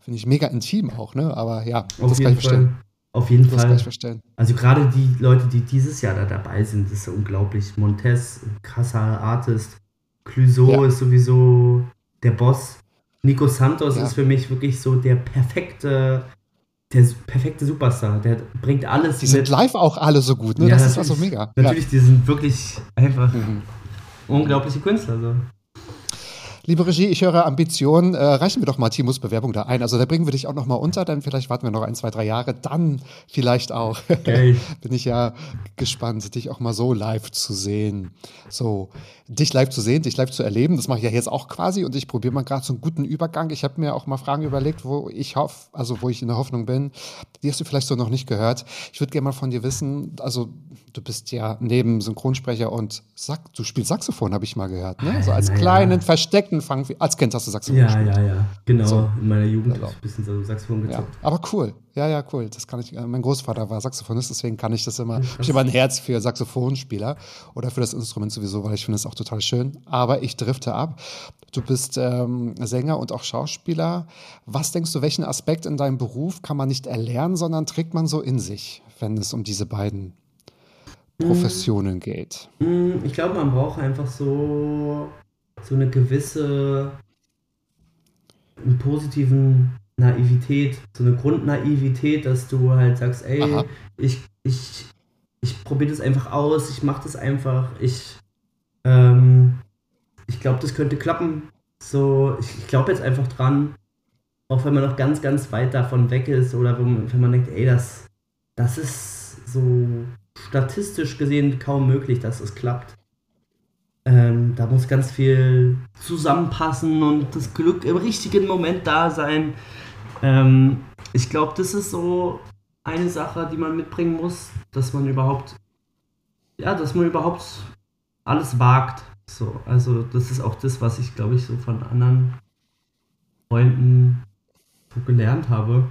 [SPEAKER 1] finde ich, mega intim auch, ne? Aber ja,
[SPEAKER 2] Auf
[SPEAKER 1] das
[SPEAKER 2] kann ich verstehen. Auf jeden das Fall.
[SPEAKER 1] Kann ich verstehen.
[SPEAKER 2] Also gerade die Leute, die dieses Jahr da dabei sind, ist unglaublich. Montez, krasser Artist. Clouseau ja. ist sowieso der Boss. Nico Santos ja. ist für mich wirklich so der perfekte der perfekte Superstar. Der bringt alles.
[SPEAKER 1] Die sind live auch alle so gut, ne? Ja, das ist also mega.
[SPEAKER 2] Natürlich, ja. die sind wirklich einfach mhm. unglaubliche Künstler. So.
[SPEAKER 1] Liebe Regie, ich höre Ambitionen. Äh, reichen wir doch mal Timos Bewerbung da ein. Also da bringen wir dich auch noch mal unter, dann vielleicht warten wir noch ein, zwei, drei Jahre, dann vielleicht auch. Okay. *laughs* Bin ich ja gespannt, dich auch mal so live zu sehen. So, dich live zu sehen, dich live zu erleben, das mache ich ja jetzt auch quasi und ich probiere mal gerade so einen guten Übergang. Ich habe mir auch mal Fragen überlegt, wo ich hoffe, also wo ich in der Hoffnung bin, die hast du vielleicht so noch nicht gehört. Ich würde gerne mal von dir wissen, also du bist ja neben Synchronsprecher und Sack, du spielst Saxophon, habe ich mal gehört, ne? So als kleinen versteckten Fang. Als Kind hast du Saxophon
[SPEAKER 2] ja, gespielt. Ja, ja, ja. Genau. So. In meiner Jugend genau. habe ich ein bisschen so Saxophon gezockt.
[SPEAKER 1] Ja. Aber cool. Ja, ja, cool. Das kann ich. Äh, mein Großvater war Saxophonist, deswegen kann ich das immer. Ich habe ein Herz für Saxophonspieler oder für das Instrument sowieso, weil ich finde es auch total schön. Aber ich drifte ab. Du bist ähm, Sänger und auch Schauspieler. Was denkst du, welchen Aspekt in deinem Beruf kann man nicht erlernen, sondern trägt man so in sich, wenn es um diese beiden Professionen mm. geht?
[SPEAKER 2] Mm, ich glaube, man braucht einfach so, so eine gewisse einen positiven Naivität, so eine Grundnaivität, dass du halt sagst, ey, ich, ich, ich probiere das einfach aus, ich mache das einfach, ich, ähm, ich glaube, das könnte klappen. So, ich, ich glaube jetzt einfach dran, auch wenn man noch ganz, ganz weit davon weg ist oder wenn man denkt, ey, das, das ist so statistisch gesehen kaum möglich, dass es klappt. Ähm, da muss ganz viel zusammenpassen und das Glück im richtigen Moment da sein. Ähm, ich glaube, das ist so eine Sache, die man mitbringen muss, dass man überhaupt, ja, dass man überhaupt alles wagt. So, also das ist auch das, was ich, glaube ich, so von anderen Freunden so gelernt habe.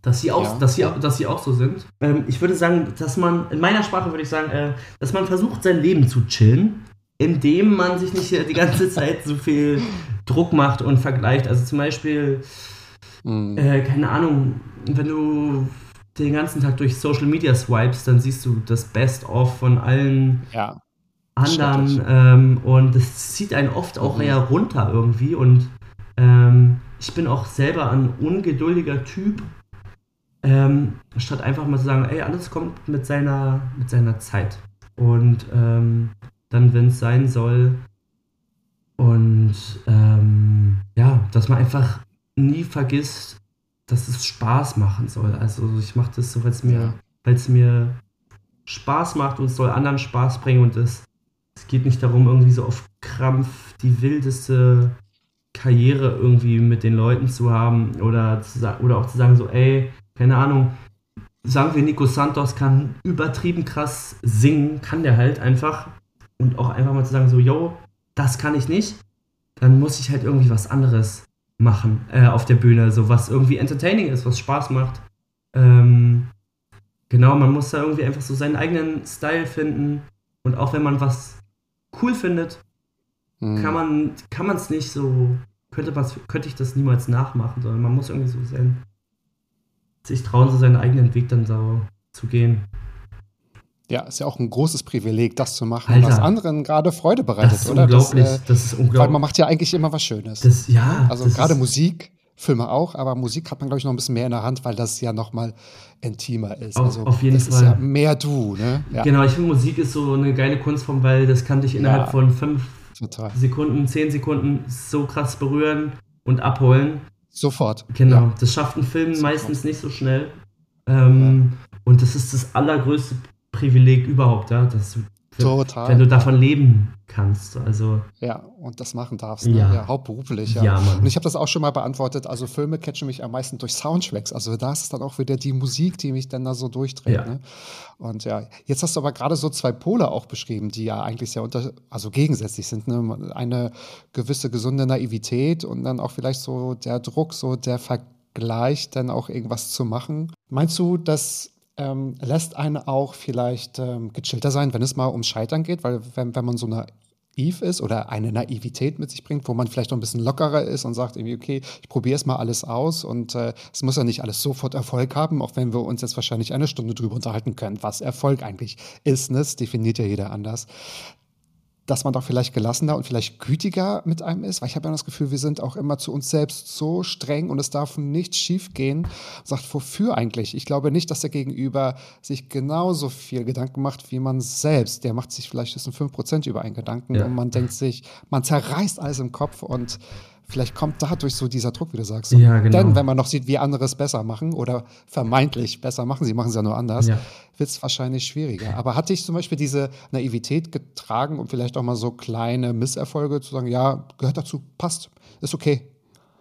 [SPEAKER 2] Dass sie auch, ja. dass sie, dass sie auch so sind. Ähm, ich würde sagen, dass man, in meiner Sprache würde ich sagen, äh, dass man versucht, sein Leben zu chillen, indem man sich nicht die ganze *laughs* Zeit so viel Druck macht und vergleicht. Also zum Beispiel, Mhm. Äh, keine Ahnung, wenn du den ganzen Tag durch Social Media swipes, dann siehst du das Best-of von allen
[SPEAKER 1] ja,
[SPEAKER 2] anderen ähm, und das zieht einen oft auch mhm. eher runter irgendwie und ähm, ich bin auch selber ein ungeduldiger Typ. Ähm, statt einfach mal zu sagen, ey, alles kommt mit seiner, mit seiner Zeit. Und ähm, dann, wenn es sein soll, und ähm, ja, dass man einfach nie vergisst, dass es Spaß machen soll. Also ich mache das so, weil es mir, mir Spaß macht und es soll anderen Spaß bringen und es, es geht nicht darum, irgendwie so auf Krampf die wildeste Karriere irgendwie mit den Leuten zu haben oder, zu, oder auch zu sagen so, ey, keine Ahnung, sagen wir, Nico Santos kann übertrieben krass singen, kann der halt einfach und auch einfach mal zu sagen so, yo, das kann ich nicht, dann muss ich halt irgendwie was anderes machen äh, auf der Bühne, so was irgendwie entertaining ist, was Spaß macht. Ähm, genau, man muss da irgendwie einfach so seinen eigenen Style finden und auch wenn man was cool findet, mhm. kann man kann man es nicht so könnte man könnte ich das niemals nachmachen, sondern man muss irgendwie so sein sich trauen, so seinen eigenen Weg dann so zu gehen.
[SPEAKER 1] Ja, ist ja auch ein großes Privileg, das zu machen, Alter, was anderen gerade Freude bereitet, das
[SPEAKER 2] ist
[SPEAKER 1] oder?
[SPEAKER 2] Unglaublich, das, äh, das ist unglaublich. Weil
[SPEAKER 1] man macht ja eigentlich immer was Schönes.
[SPEAKER 2] Das, ja.
[SPEAKER 1] Also gerade Musik, Filme auch, aber Musik hat man, glaube ich, noch ein bisschen mehr in der Hand, weil das ja noch mal intimer ist.
[SPEAKER 2] Auf,
[SPEAKER 1] also,
[SPEAKER 2] auf jeden
[SPEAKER 1] das
[SPEAKER 2] Fall. ist ja
[SPEAKER 1] mehr du, ne? Ja.
[SPEAKER 2] Genau, ich finde, Musik ist so eine geile Kunstform, weil das kann dich innerhalb ja, von fünf total. Sekunden, zehn Sekunden so krass berühren und abholen.
[SPEAKER 1] Sofort.
[SPEAKER 2] Genau, ja. das schafft ein Film Sofort. meistens nicht so schnell. Ähm, und das ist das allergrößte Privileg überhaupt, ja, dass du
[SPEAKER 1] Total.
[SPEAKER 2] Wenn du davon leben kannst. Also
[SPEAKER 1] ja, und das machen darfst. Ne?
[SPEAKER 2] Ja.
[SPEAKER 1] Ja, hauptberuflich. Ja,
[SPEAKER 2] Ja.
[SPEAKER 1] Und ich habe das auch schon mal beantwortet. Also Filme catchen mich am meisten durch Soundtracks. Also da ist es dann auch wieder die Musik, die mich dann da so durchdreht.
[SPEAKER 2] Ja.
[SPEAKER 1] Ne? Und ja, jetzt hast du aber gerade so zwei Pole auch beschrieben, die ja eigentlich sehr unter, also gegensätzlich sind. Ne? Eine gewisse gesunde Naivität und dann auch vielleicht so der Druck, so der Vergleich, dann auch irgendwas zu machen. Meinst du, dass ähm, lässt einen auch vielleicht ähm, gechillter sein, wenn es mal ums Scheitern geht, weil wenn, wenn man so naiv ist oder eine Naivität mit sich bringt, wo man vielleicht noch ein bisschen lockerer ist und sagt irgendwie, okay, ich probiere es mal alles aus und äh, es muss ja nicht alles sofort Erfolg haben, auch wenn wir uns jetzt wahrscheinlich eine Stunde drüber unterhalten können, was Erfolg eigentlich ist, ne? das definiert ja jeder anders dass man doch vielleicht gelassener und vielleicht gütiger mit einem ist, weil ich habe ja das Gefühl, wir sind auch immer zu uns selbst so streng und es darf nichts schief gehen. Sagt, wofür eigentlich? Ich glaube nicht, dass der Gegenüber sich genauso viel Gedanken macht wie man selbst. Der macht sich vielleicht das sind 5% über einen Gedanken
[SPEAKER 2] Ja.
[SPEAKER 1] und man denkt sich, man zerreißt alles im Kopf und vielleicht kommt dadurch so dieser Druck, wie du sagst. Und
[SPEAKER 2] Ja, genau.
[SPEAKER 1] Denn wenn man noch sieht, wie andere es besser machen oder vermeintlich besser machen, sie machen es ja nur anders,
[SPEAKER 2] Ja.
[SPEAKER 1] wird es wahrscheinlich schwieriger. Aber hat dich zum Beispiel diese Naivität getragen, um vielleicht auch mal so kleine Misserfolge zu sagen, ja, gehört dazu, passt, ist okay.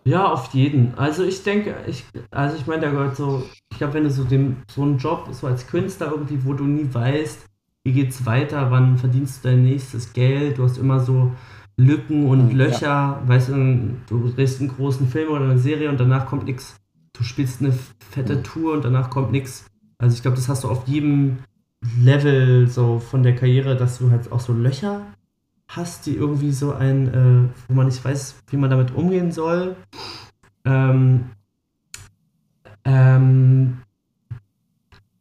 [SPEAKER 2] Ja, auf jeden. Also ich denke, ich, also ich meine, da gehört so, ich glaube, wenn du so dem, so einen Job, so als Künstler irgendwie, wo du nie weißt, wie geht's weiter, wann verdienst du dein nächstes Geld, du hast immer so Lücken und
[SPEAKER 1] Mhm,
[SPEAKER 2] Löcher, weißt du, du drehst einen großen Film oder eine Serie und danach kommt nichts. Du spielst eine fette
[SPEAKER 1] Mhm.
[SPEAKER 2] Tour und danach kommt nichts. Also ich glaube, das hast du auf jedem Level so von der Karriere, dass du halt auch so Löcher hast, die irgendwie so ein, äh, wo man nicht weiß, wie man damit umgehen soll. Ähm, ähm,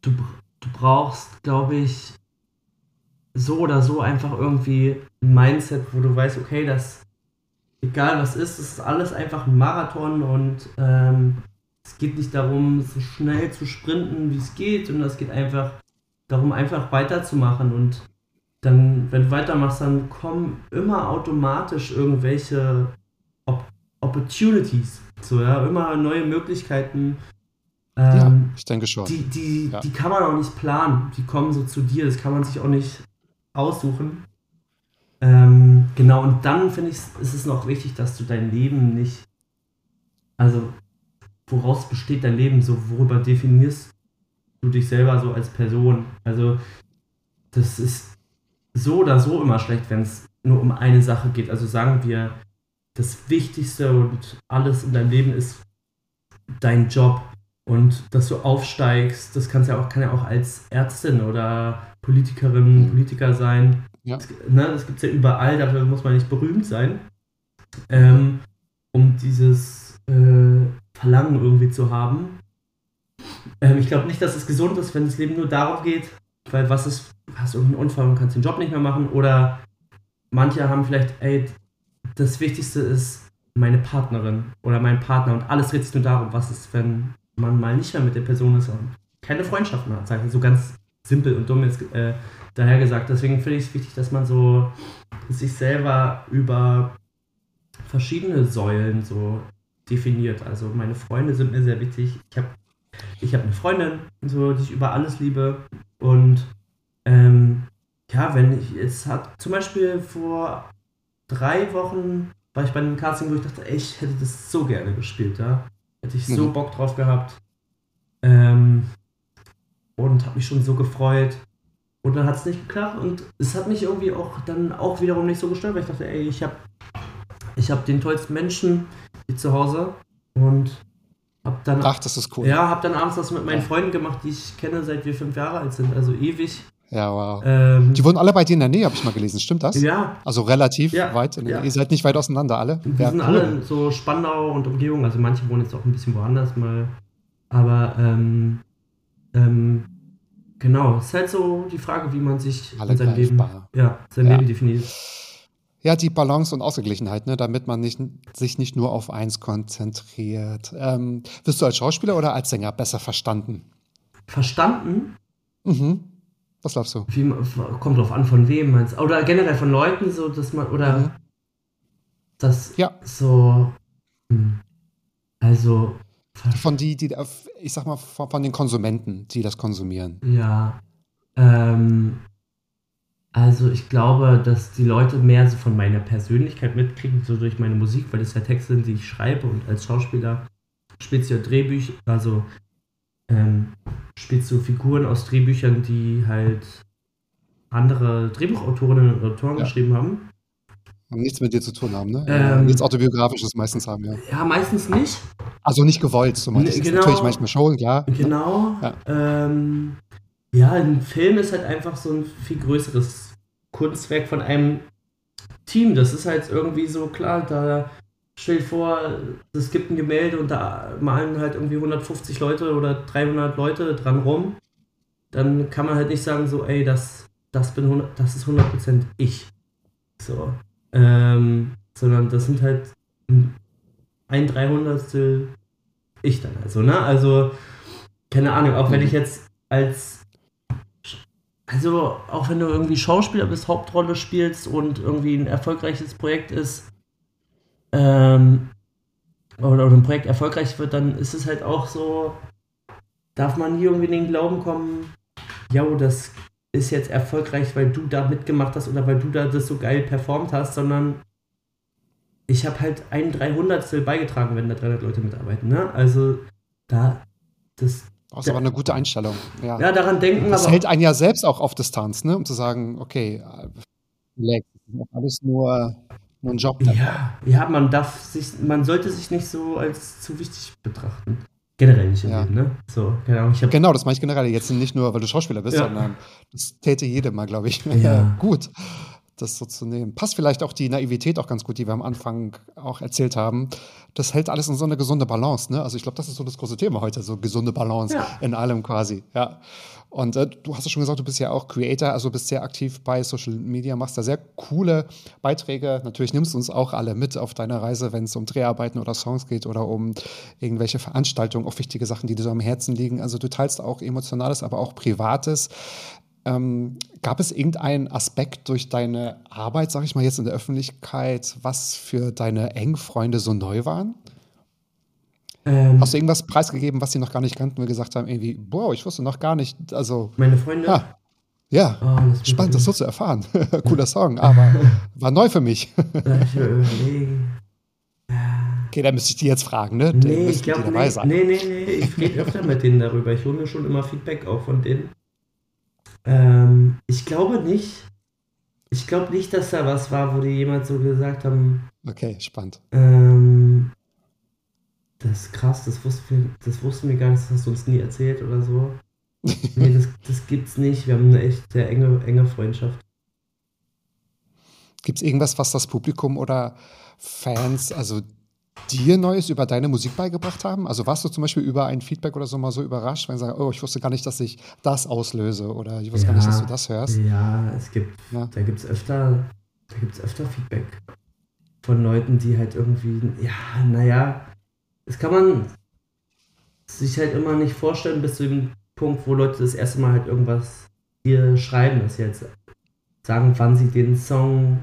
[SPEAKER 2] du, du brauchst, glaube ich, so oder so einfach irgendwie ein Mindset, wo du weißt, okay, das, egal was ist, es ist alles einfach ein Marathon und ähm, es geht nicht darum, so schnell zu sprinten, wie es geht, sondern es geht einfach darum, einfach weiterzumachen und dann, wenn du weitermachst, dann kommen immer automatisch irgendwelche Op Opportunities, so ja, immer neue Möglichkeiten.
[SPEAKER 1] ja,
[SPEAKER 2] Ähm,
[SPEAKER 1] ich denke schon.
[SPEAKER 2] die, die,
[SPEAKER 1] Ja.
[SPEAKER 2] die kann man auch nicht planen. Die kommen so zu dir. Das kann man sich auch nicht aussuchen. Ähm, genau, und dann finde ich, ist es noch wichtig, dass du dein Leben nicht. Also, woraus besteht dein Leben? So, worüber definierst du dich selber so als Person? Also, das ist so oder so immer schlecht, wenn es nur um eine Sache geht. Also sagen wir, das Wichtigste und alles in deinem Leben ist dein Job und dass du aufsteigst, das kannst ja auch, kann ja auch als Ärztin oder Politikerin,
[SPEAKER 1] Mhm.
[SPEAKER 2] Politiker sein.
[SPEAKER 1] Ja.
[SPEAKER 2] Das, ne, das gibt es ja überall, dafür muss man nicht berühmt sein, ähm, um dieses äh, Verlangen irgendwie zu haben. Ähm, ich glaube nicht, dass es gesund ist, wenn das Leben nur darum geht, weil was ist, hast du irgendeinen Unfall und kannst den Job nicht mehr machen oder manche haben vielleicht, ey, das Wichtigste ist meine Partnerin oder mein Partner und alles dreht sich nur darum, was ist, wenn man mal nicht mehr mit der Person ist und keine Freundschaften hat, sag ich so ganz simpel und dumm jetzt äh, daher gesagt. Deswegen finde ich es wichtig, dass man so sich selber über verschiedene Säulen so definiert. Also meine Freunde sind mir sehr wichtig. Ich habe ich hab eine Freundin, so, die ich über alles liebe. Und ähm, ja, wenn ich jetzt hat zum Beispiel vor drei Wochen war ich bei einem Casting, wo ich dachte, ey, ich hätte das so gerne gespielt, ja. Hätte ich so
[SPEAKER 1] Mhm.
[SPEAKER 2] Bock drauf gehabt. Ähm, und habe mich schon so gefreut. Und dann hat es nicht geklappt und es hat mich irgendwie auch dann auch wiederum nicht so gestört, weil ich dachte, ey, ich habe ich hab den tollsten Menschen hier zu Hause und hab dann
[SPEAKER 1] Ach, das ist cool.
[SPEAKER 2] ja, hab dann abends was mit meinen. Freunden gemacht, die ich kenne, seit wir fünf Jahre alt sind, also ewig.
[SPEAKER 1] Ja, wow.
[SPEAKER 2] Ähm,
[SPEAKER 1] Die wohnen alle bei dir in der Nähe, habe ich mal gelesen. Stimmt das?
[SPEAKER 2] ja,
[SPEAKER 1] Also relativ
[SPEAKER 2] Ja,
[SPEAKER 1] weit.
[SPEAKER 2] Ja.
[SPEAKER 1] Ihr seid nicht weit auseinander, alle?
[SPEAKER 2] wir
[SPEAKER 1] Ja,
[SPEAKER 2] sind
[SPEAKER 1] cool.
[SPEAKER 2] alle so Spandau und Umgebung, also manche wohnen jetzt auch ein bisschen woanders mal. Aber ähm, ähm, genau, es ist halt so die Frage, wie man sich
[SPEAKER 1] Alle
[SPEAKER 2] in sein Leben, ja, sein
[SPEAKER 1] Ja.
[SPEAKER 2] Leben definiert.
[SPEAKER 1] Ja, die Balance und Ausgeglichenheit, ne, damit man nicht, sich nicht nur auf eins konzentriert. Ähm, wirst du als Schauspieler oder als Sänger besser verstanden?
[SPEAKER 2] Verstanden?
[SPEAKER 1] Mhm. Was glaubst du?
[SPEAKER 2] Wie, kommt drauf an, von wem meinst du? Oder generell von Leuten, so dass man, oder
[SPEAKER 1] Mhm.
[SPEAKER 2] das
[SPEAKER 1] Ja.
[SPEAKER 2] so, hm, also,
[SPEAKER 1] Von die, die, ich sag mal, von, von den Konsumenten, die das konsumieren.
[SPEAKER 2] ja, ähm, Also ich glaube, dass die Leute mehr so von meiner Persönlichkeit mitkriegen, so durch meine Musik, weil das ja Texte sind, die ich schreibe und als Schauspieler ja Drehbücher, also ähm, spielst du Figuren aus Drehbüchern, die halt andere Drehbuchautorinnen und Autoren ja. geschrieben haben.
[SPEAKER 1] Und nichts mit dir zu tun haben, ne? Ähm, nichts Autobiografisches meistens haben, ja.
[SPEAKER 2] Ja, meistens nicht.
[SPEAKER 1] Also nicht gewollt, so ich genau, Natürlich manchmal schon, ja.
[SPEAKER 2] Genau. Ja. Ähm, ja, ein Film ist halt einfach so ein viel größeres Kunstwerk von einem Team. Das ist halt irgendwie so klar, da stell dir vor, es gibt ein Gemälde und da malen halt irgendwie 150 Leute oder 300 Leute dran rum. Dann kann man halt nicht sagen, so, ey, das, das, bin 100, das ist 100% ich. So. Ähm, sondern das sind halt ein Dreihundertstel ich dann also, ne? Also, keine Ahnung, auch wenn ich jetzt als also auch wenn du irgendwie Schauspieler bist, Hauptrolle spielst und irgendwie ein erfolgreiches Projekt ist, ähm, oder, oder ein Projekt erfolgreich wird, dann ist es halt auch so, darf man nie irgendwie in den Glauben kommen, ja, das ist jetzt erfolgreich, weil du da mitgemacht hast oder weil du da das so geil performt hast, sondern ich habe halt ein Dreihundertstel beigetragen, wenn da 300 Leute mitarbeiten. Ne? Also da, das,
[SPEAKER 1] das ist aber eine gute Einstellung. Ja,
[SPEAKER 2] ja daran denken
[SPEAKER 1] das hält einen ja selbst auch auf Distanz, ne? um zu sagen, okay, alles nur, nur ein Job.
[SPEAKER 2] Ja, ja, man darf sich, man sollte sich nicht so als zu wichtig betrachten. Generell nicht im ja. Leben, ne? So,
[SPEAKER 1] genau. Ich genau, das mache ich generell. Jetzt nicht nur, weil du Schauspieler bist, ja. sondern das täte jedem mal, glaube ich. Ja. *laughs* Gut das so zu nehmen. Passt vielleicht auch die Naivität auch ganz gut, die wir am Anfang auch erzählt haben. Das hält alles in so eine gesunde Balance. Ne? Also ich glaube, das ist so das große Thema heute, so gesunde Balance ja. in allem quasi. Ja. Und äh, du hast ja schon gesagt, du bist ja auch Creator, also bist sehr aktiv bei Social Media, machst da sehr coole Beiträge. Natürlich nimmst du uns auch alle mit auf deiner Reise, wenn es um Dreharbeiten oder Songs geht oder um irgendwelche Veranstaltungen, auch wichtige Sachen, die dir so am Herzen liegen. Also du teilst auch Emotionales, aber auch Privates. Ähm, gab es irgendeinen Aspekt durch deine Arbeit, sag ich mal jetzt in der Öffentlichkeit, was für deine engen Freunde so neu waren? Ähm, Hast du irgendwas preisgegeben, was sie noch gar nicht kannten, wir gesagt haben, irgendwie, boah, ich wusste noch gar nicht, also.
[SPEAKER 2] Meine Freunde?
[SPEAKER 1] Ha, ja, oh, das spannend, das so zu erfahren. *laughs* Cooler Song, aber *laughs* war neu für mich. Okay, da müsste ich die jetzt fragen, ne?
[SPEAKER 2] Nee, ich glaube, nee, nee, nee, nee, ich rede öfter mit denen darüber. Ich hole mir schon immer Feedback auch von denen. Ähm, ich glaube nicht. Ich glaube nicht, dass da was war, wo die jemand so gesagt haben.
[SPEAKER 1] Okay, spannend.
[SPEAKER 2] Ähm, das ist krass, das wussten wir, das wussten wir gar nicht, das hast du uns nie erzählt oder so. *laughs* nee, das, das gibt's nicht. Wir haben eine echt sehr enge, enge Freundschaft.
[SPEAKER 1] Gibt es irgendwas, was das Publikum oder Fans, also dir Neues über deine Musik beigebracht haben? Also warst du zum Beispiel über ein Feedback oder so mal so überrascht, wenn sie sagen, oh, ich wusste gar nicht, dass ich das auslöse oder ich wusste ja, gar nicht, dass du das hörst?
[SPEAKER 2] Ja, es gibt, ja. da gibt es öfter, da gibt's öfter Feedback von Leuten, die halt irgendwie, ja, naja, das kann man sich halt immer nicht vorstellen bis zu dem Punkt, wo Leute das erste Mal halt irgendwas dir schreiben, dass sie jetzt sagen, wann sie den Song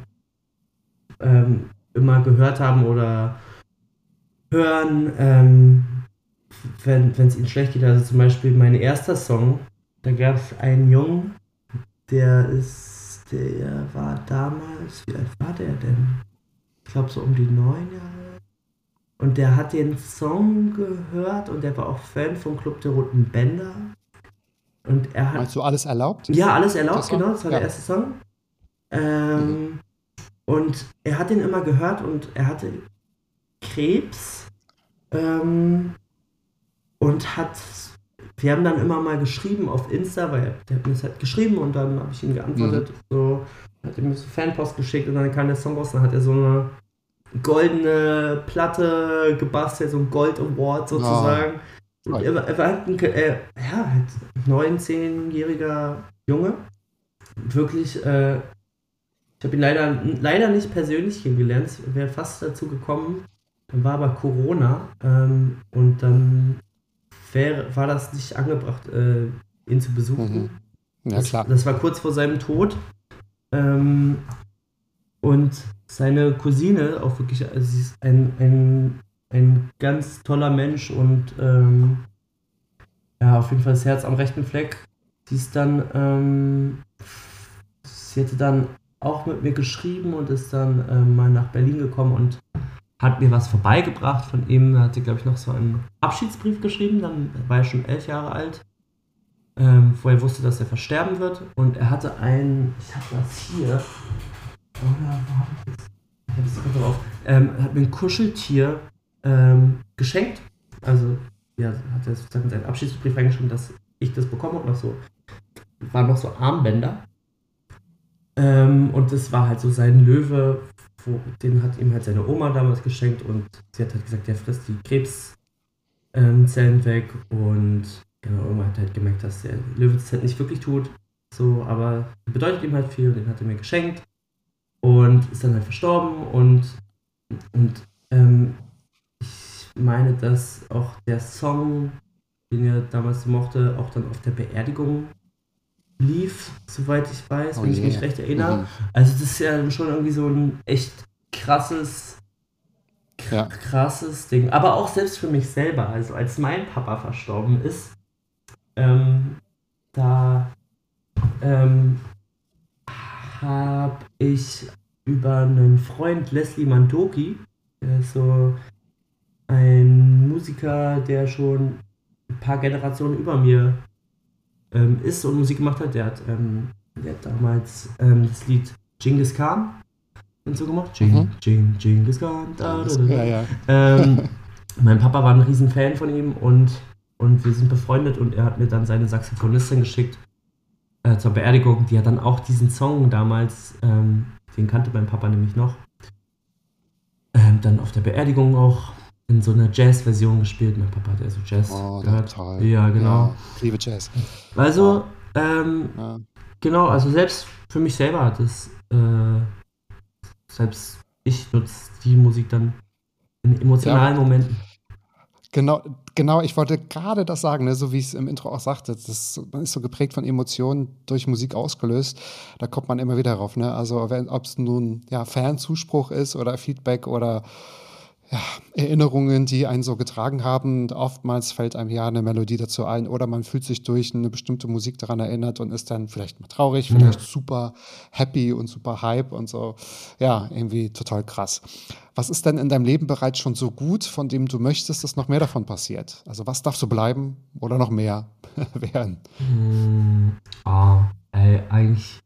[SPEAKER 2] ähm, immer gehört haben oder hören, ähm, wenn es ihnen schlecht geht. Also zum Beispiel mein erster Song, da gab es einen Jungen, der ist, der war damals, wie alt war der denn? Ich glaube so um die neun Jahre. Und der hat den Song gehört und der war auch Fan vom Club der Roten Bänder. Und er hat.
[SPEAKER 1] Meinst du alles erlaubt?
[SPEAKER 2] Ja, alles erlaubt, genau. Das war ja. der erste Song. Ähm, mhm. Und er hat den immer gehört und er hatte Krebs ähm, und hat, wir haben dann immer mal geschrieben auf Insta, weil der hat mir das halt geschrieben und dann habe ich ihm geantwortet, mhm. so, hat mir so Fanpost geschickt und dann kam der Song raus, dann hat er so eine goldene Platte gebastelt, so ein Gold Award sozusagen. Oh. Und er, er war halt ein, äh, ja, halt 19-jähriger Junge. Wirklich, äh, ich habe ihn leider, leider nicht persönlich kennengelernt, wäre fast dazu gekommen. Dann war aber Corona ähm, und dann wär, war das nicht angebracht, äh, ihn zu besuchen.
[SPEAKER 1] Mhm. Ja, klar.
[SPEAKER 2] Das, das, war kurz vor seinem Tod. Ähm, und seine Cousine, auch wirklich, also sie ist ein, ein, ein ganz toller Mensch und ähm, ja, auf jeden Fall das Herz am rechten Fleck. Sie ist dann ähm, sie hätte dann auch mit mir geschrieben und ist dann ähm, mal nach Berlin gekommen und hat mir was vorbeigebracht von ihm. Er hatte, glaube ich, noch so einen Abschiedsbrief geschrieben, dann war er schon elf Jahre alt, ähm, wo er wusste, dass er versterben wird. Und er hatte ein, ich habe das hier, oder wo habe ich das? Ich habe es drauf. Ähm, hat mir ein Kuscheltier ähm, geschenkt. Also, ja, hat er sozusagen seinen Abschiedsbrief reingeschrieben, dass ich das bekomme und noch so, waren noch so Armbänder. Ähm, und das war halt so sein Löwe, den hat ihm halt seine Oma damals geschenkt und sie hat halt gesagt, der frisst die Krebszellen ähm, weg und genau, irgendwann hat halt gemerkt, dass der Löwe halt nicht wirklich tut. So, aber bedeutet ihm halt viel und den hat er mir geschenkt und ist dann halt verstorben und, und ähm, ich meine, dass auch der Song, den er damals mochte, auch dann auf der Beerdigung lief, soweit ich weiß, oh wenn yeah. ich mich recht erinnere. Mhm. Also das ist ja schon irgendwie so ein echt krasses, ja. krasses Ding. Aber auch selbst für mich selber, also als mein Papa verstorben ist, ähm, da ähm, habe ich über einen Freund Leslie Mandoki, der ist so ein Musiker, der schon ein paar Generationen über mir ähm, ist und Musik gemacht hat. Der hat, ähm, der hat damals ähm, das Lied Genghis Khan und so gemacht. Jing, mhm. Jing, Genghis Khan. Da, da, da, ja, ja. Ähm, *laughs* mein Papa war ein riesen Fan von ihm und, und wir sind befreundet und er hat mir dann seine Saxophonistin geschickt äh, zur Beerdigung, die hat dann auch diesen Song damals, ähm, den kannte mein Papa nämlich noch, dann auf der Beerdigung auch in so einer Jazz-Version gespielt. Mein Papa hat ja so Jazz oh, gehört. Total. Ja, genau. Ja,
[SPEAKER 1] liebe Jazz.
[SPEAKER 2] Also, ähm, ja. genau, also selbst für mich selber hat es, äh, selbst ich nutze die Musik dann in emotionalen ja. Momenten.
[SPEAKER 1] Genau, genau, ich wollte gerade das sagen, ne, so wie ich es im Intro auch sagte, das man ist so geprägt von Emotionen durch Musik ausgelöst. Da kommt man immer wieder drauf. Ne? Also ob es nun ja, Fanzuspruch ist oder Feedback oder ja, Erinnerungen, die einen so getragen haben. Oftmals fällt einem ja eine Melodie dazu ein oder man fühlt sich durch eine bestimmte Musik daran erinnert und ist dann vielleicht mal traurig, vielleicht ja. super happy und super hype und so. Ja, irgendwie total krass. Was ist denn in deinem Leben bereits schon so gut, von dem du möchtest, dass noch mehr davon passiert? Also was darf so bleiben oder noch mehr *laughs* werden?
[SPEAKER 2] Mm, oh, ey, eigentlich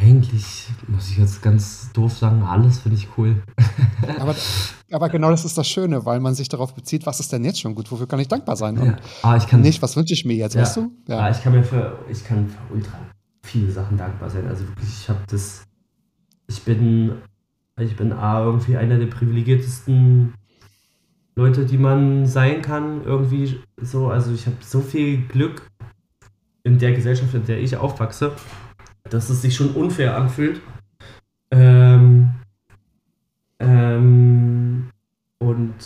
[SPEAKER 2] eigentlich muss ich jetzt ganz doof sagen, alles finde ich cool. *laughs*
[SPEAKER 1] aber, aber, genau das ist das Schöne, weil man sich darauf bezieht, was ist denn jetzt schon gut, wofür kann ich dankbar sein? Und ja.
[SPEAKER 2] ah, ich kann,
[SPEAKER 1] nicht, was wünsche ich mir jetzt, ja. weißt du?
[SPEAKER 2] Ja. Ah, ich kann mir für, ich kann für ultra viele Sachen dankbar sein. Also wirklich, ich habe das, ich bin, ich bin A, irgendwie einer der privilegiertesten Leute, die man sein kann, irgendwie so. Also ich habe so viel Glück in der Gesellschaft, in der ich aufwachse dass es sich schon unfair anfühlt. Ähm, ähm, und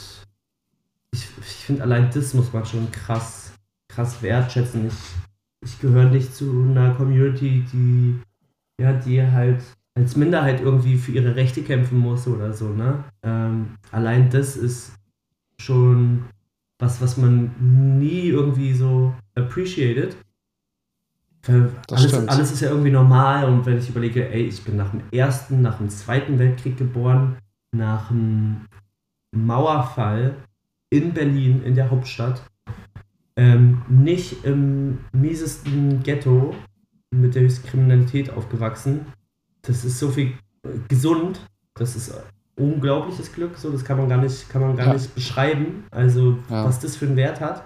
[SPEAKER 2] ich, ich finde, allein das muss man schon krass, krass wertschätzen. Ich, ich gehöre nicht zu einer Community, die, ja, die halt als Minderheit irgendwie für ihre Rechte kämpfen muss oder so, ne? Ähm, allein das ist schon was, was man nie irgendwie so appreciated. Alles, alles, ist ja irgendwie normal und wenn ich überlege, ey, ich bin nach dem Ersten, nach dem Zweiten Weltkrieg geboren, nach dem Mauerfall in Berlin, in der Hauptstadt, ähm, nicht im miesesten Ghetto mit der höchsten Kriminalität aufgewachsen. Das ist so viel gesund, das ist unglaubliches Glück, so das kann man gar nicht, kann man gar ja. nicht beschreiben. Also ja. was das für einen Wert hat.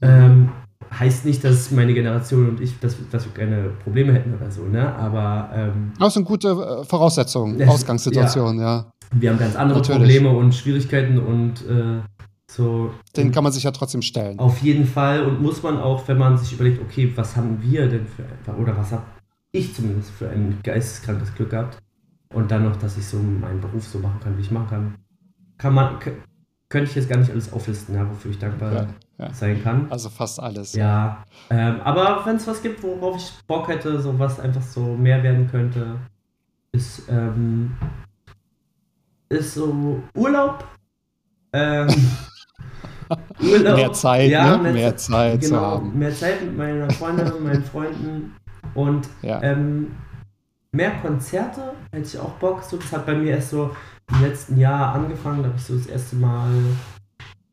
[SPEAKER 2] Ähm, heißt nicht, dass meine Generation und ich, dass, dass wir keine Probleme hätten oder so, ne? Aber. Ähm,
[SPEAKER 1] das sind gute äh, Voraussetzungen, *laughs* Ausgangssituationen, ja. ja.
[SPEAKER 2] Wir haben ganz andere Natürlich. Probleme und Schwierigkeiten und äh, so.
[SPEAKER 1] Den kann man sich ja trotzdem stellen.
[SPEAKER 2] Auf jeden Fall und muss man auch, wenn man sich überlegt, okay, was haben wir denn für, oder was habe ich zumindest für ein geisteskrankes Glück gehabt und dann noch, dass ich so meinen Beruf so machen kann, wie ich machen kann, kann man, könnte ich jetzt gar nicht alles auflisten, ja, wofür ich dankbar ja, ja. sein kann.
[SPEAKER 1] Also fast alles.
[SPEAKER 2] Ja. Ähm, aber wenn es was gibt, worauf ich Bock hätte, so was einfach so mehr werden könnte, ist, ähm, ist so Urlaub. Ähm, *laughs*
[SPEAKER 1] Urlaub. Mehr Zeit, ja, ne? mehr, mehr Zeit
[SPEAKER 2] genau, zu haben. Mehr Zeit mit meiner Freundin und meinen Freunden. Und ähm, mehr Konzerte hätte ich auch Bock. So, das hat bei mir erst so im letzten Jahr angefangen. Da habe ich so das erste Mal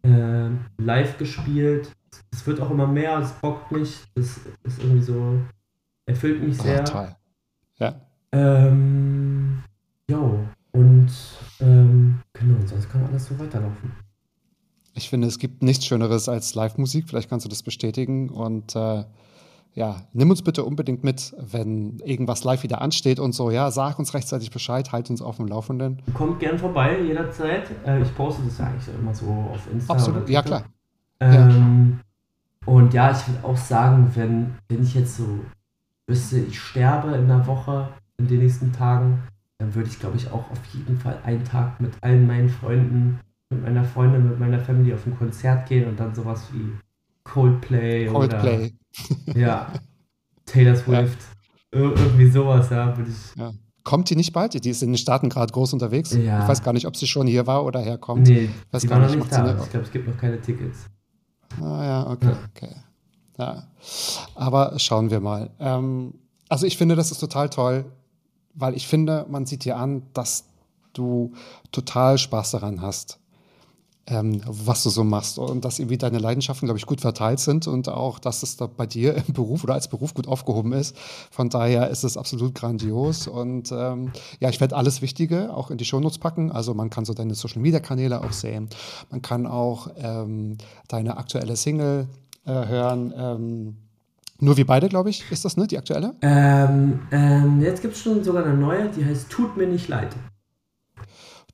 [SPEAKER 2] äh, live gespielt. Es wird auch immer mehr, es bockt mich. Das ist irgendwie so, erfüllt mich sehr. Oh, toll.
[SPEAKER 1] Ja.
[SPEAKER 2] Ähm, jo, und ähm, genau, sonst kann alles so weiterlaufen.
[SPEAKER 1] Ich finde, es gibt nichts Schöneres als Live-Musik. Vielleicht kannst du das bestätigen. Und äh, ja, nimm uns bitte unbedingt mit, wenn irgendwas live wieder ansteht und so. Ja, sag uns rechtzeitig Bescheid, halt uns auf dem Laufenden.
[SPEAKER 2] Kommt gern vorbei, jederzeit. Äh, ich poste das ja eigentlich immer so auf Instagram.
[SPEAKER 1] Absolut, ja klar.
[SPEAKER 2] Ähm, ja. Und ja, ich würde auch sagen, wenn, wenn ich jetzt so wüsste, ich sterbe in einer Woche, in den nächsten Tagen, dann würde ich, glaube ich, auch auf jeden Fall einen Tag mit allen meinen Freunden, mit meiner Freundin, mit meiner Family auf ein Konzert gehen und dann sowas wie Coldplay,
[SPEAKER 1] Coldplay.
[SPEAKER 2] oder ja, Taylor Swift, ja. irgendwie sowas, ja, würde ich.
[SPEAKER 1] Ja. Kommt die nicht bald? Die ist in den Staaten gerade groß unterwegs.
[SPEAKER 2] Ja.
[SPEAKER 1] Ich weiß gar nicht, ob sie schon hier war oder herkommt.
[SPEAKER 2] Nee, weiß sie war noch nicht da. Ich glaube, es gibt noch keine Tickets.
[SPEAKER 1] Ah ja, okay, ja. okay. Ja. Aber schauen wir mal. Ähm, also ich finde, das ist total toll, weil ich finde, man sieht dir an, dass du total Spaß daran hast, ähm, was du so machst und dass irgendwie deine Leidenschaften, glaube ich, gut verteilt sind und auch, dass es da bei dir im Beruf oder als Beruf gut aufgehoben ist. Von daher ist es absolut grandios und ähm, ja, ich werde alles Wichtige auch in die Shownotes packen. Also man kann so deine Social-Media-Kanäle auch sehen. Man kann auch ähm, deine aktuelle Single äh, hören. Ähm, nur wir beide, glaube ich, ist das, ne? Die aktuelle?
[SPEAKER 2] Ähm, ähm, jetzt gibt es schon sogar eine neue, die heißt Tut mir nicht leid.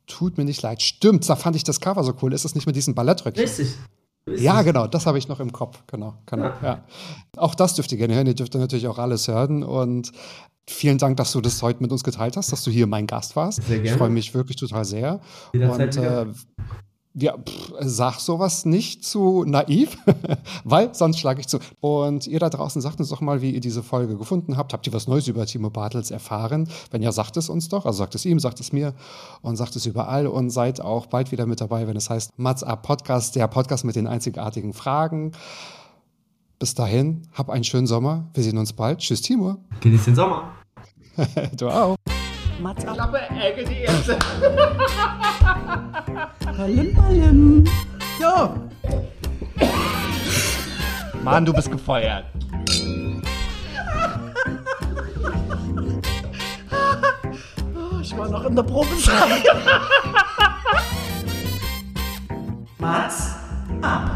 [SPEAKER 1] Tut mir nicht leid. Stimmt, da fand ich das Cover so cool. Ist es nicht mit diesem Ballettröckchen?
[SPEAKER 2] Richtig.
[SPEAKER 1] Richtig. Ja, genau, das habe ich noch im Kopf. Genau, genau. Ja. ja. Auch das dürft ihr gerne hören. Ihr dürft natürlich auch alles hören. Und vielen Dank, dass du das heute mit uns geteilt hast, dass du hier mein Gast warst.
[SPEAKER 2] Sehr gerne.
[SPEAKER 1] Ich freue mich wirklich total sehr.
[SPEAKER 2] Jederzeit
[SPEAKER 1] und äh, ja, pff, sag sowas nicht zu naiv, *laughs* weil sonst schlage ich zu. Und ihr da draußen sagt uns doch mal, wie ihr diese Folge gefunden habt. Habt ihr was Neues über Timo Bartels erfahren? Wenn ja, sagt es uns doch. Also sagt es ihm, sagt es mir und sagt es überall und seid auch bald wieder mit dabei, wenn es heißt Mats Up Podcast, der Podcast mit den einzigartigen Fragen. Bis dahin, hab einen schönen Sommer. Wir sehen uns bald. Tschüss, Timo.
[SPEAKER 2] Genieß den Sommer. *laughs*
[SPEAKER 1] du auch.
[SPEAKER 3] Mats ab. Klappe, Ecke, die erste. Palim, palim. Ja. Mann, du bist gefeuert. Oh, ich war noch in der Probe. Mats ab.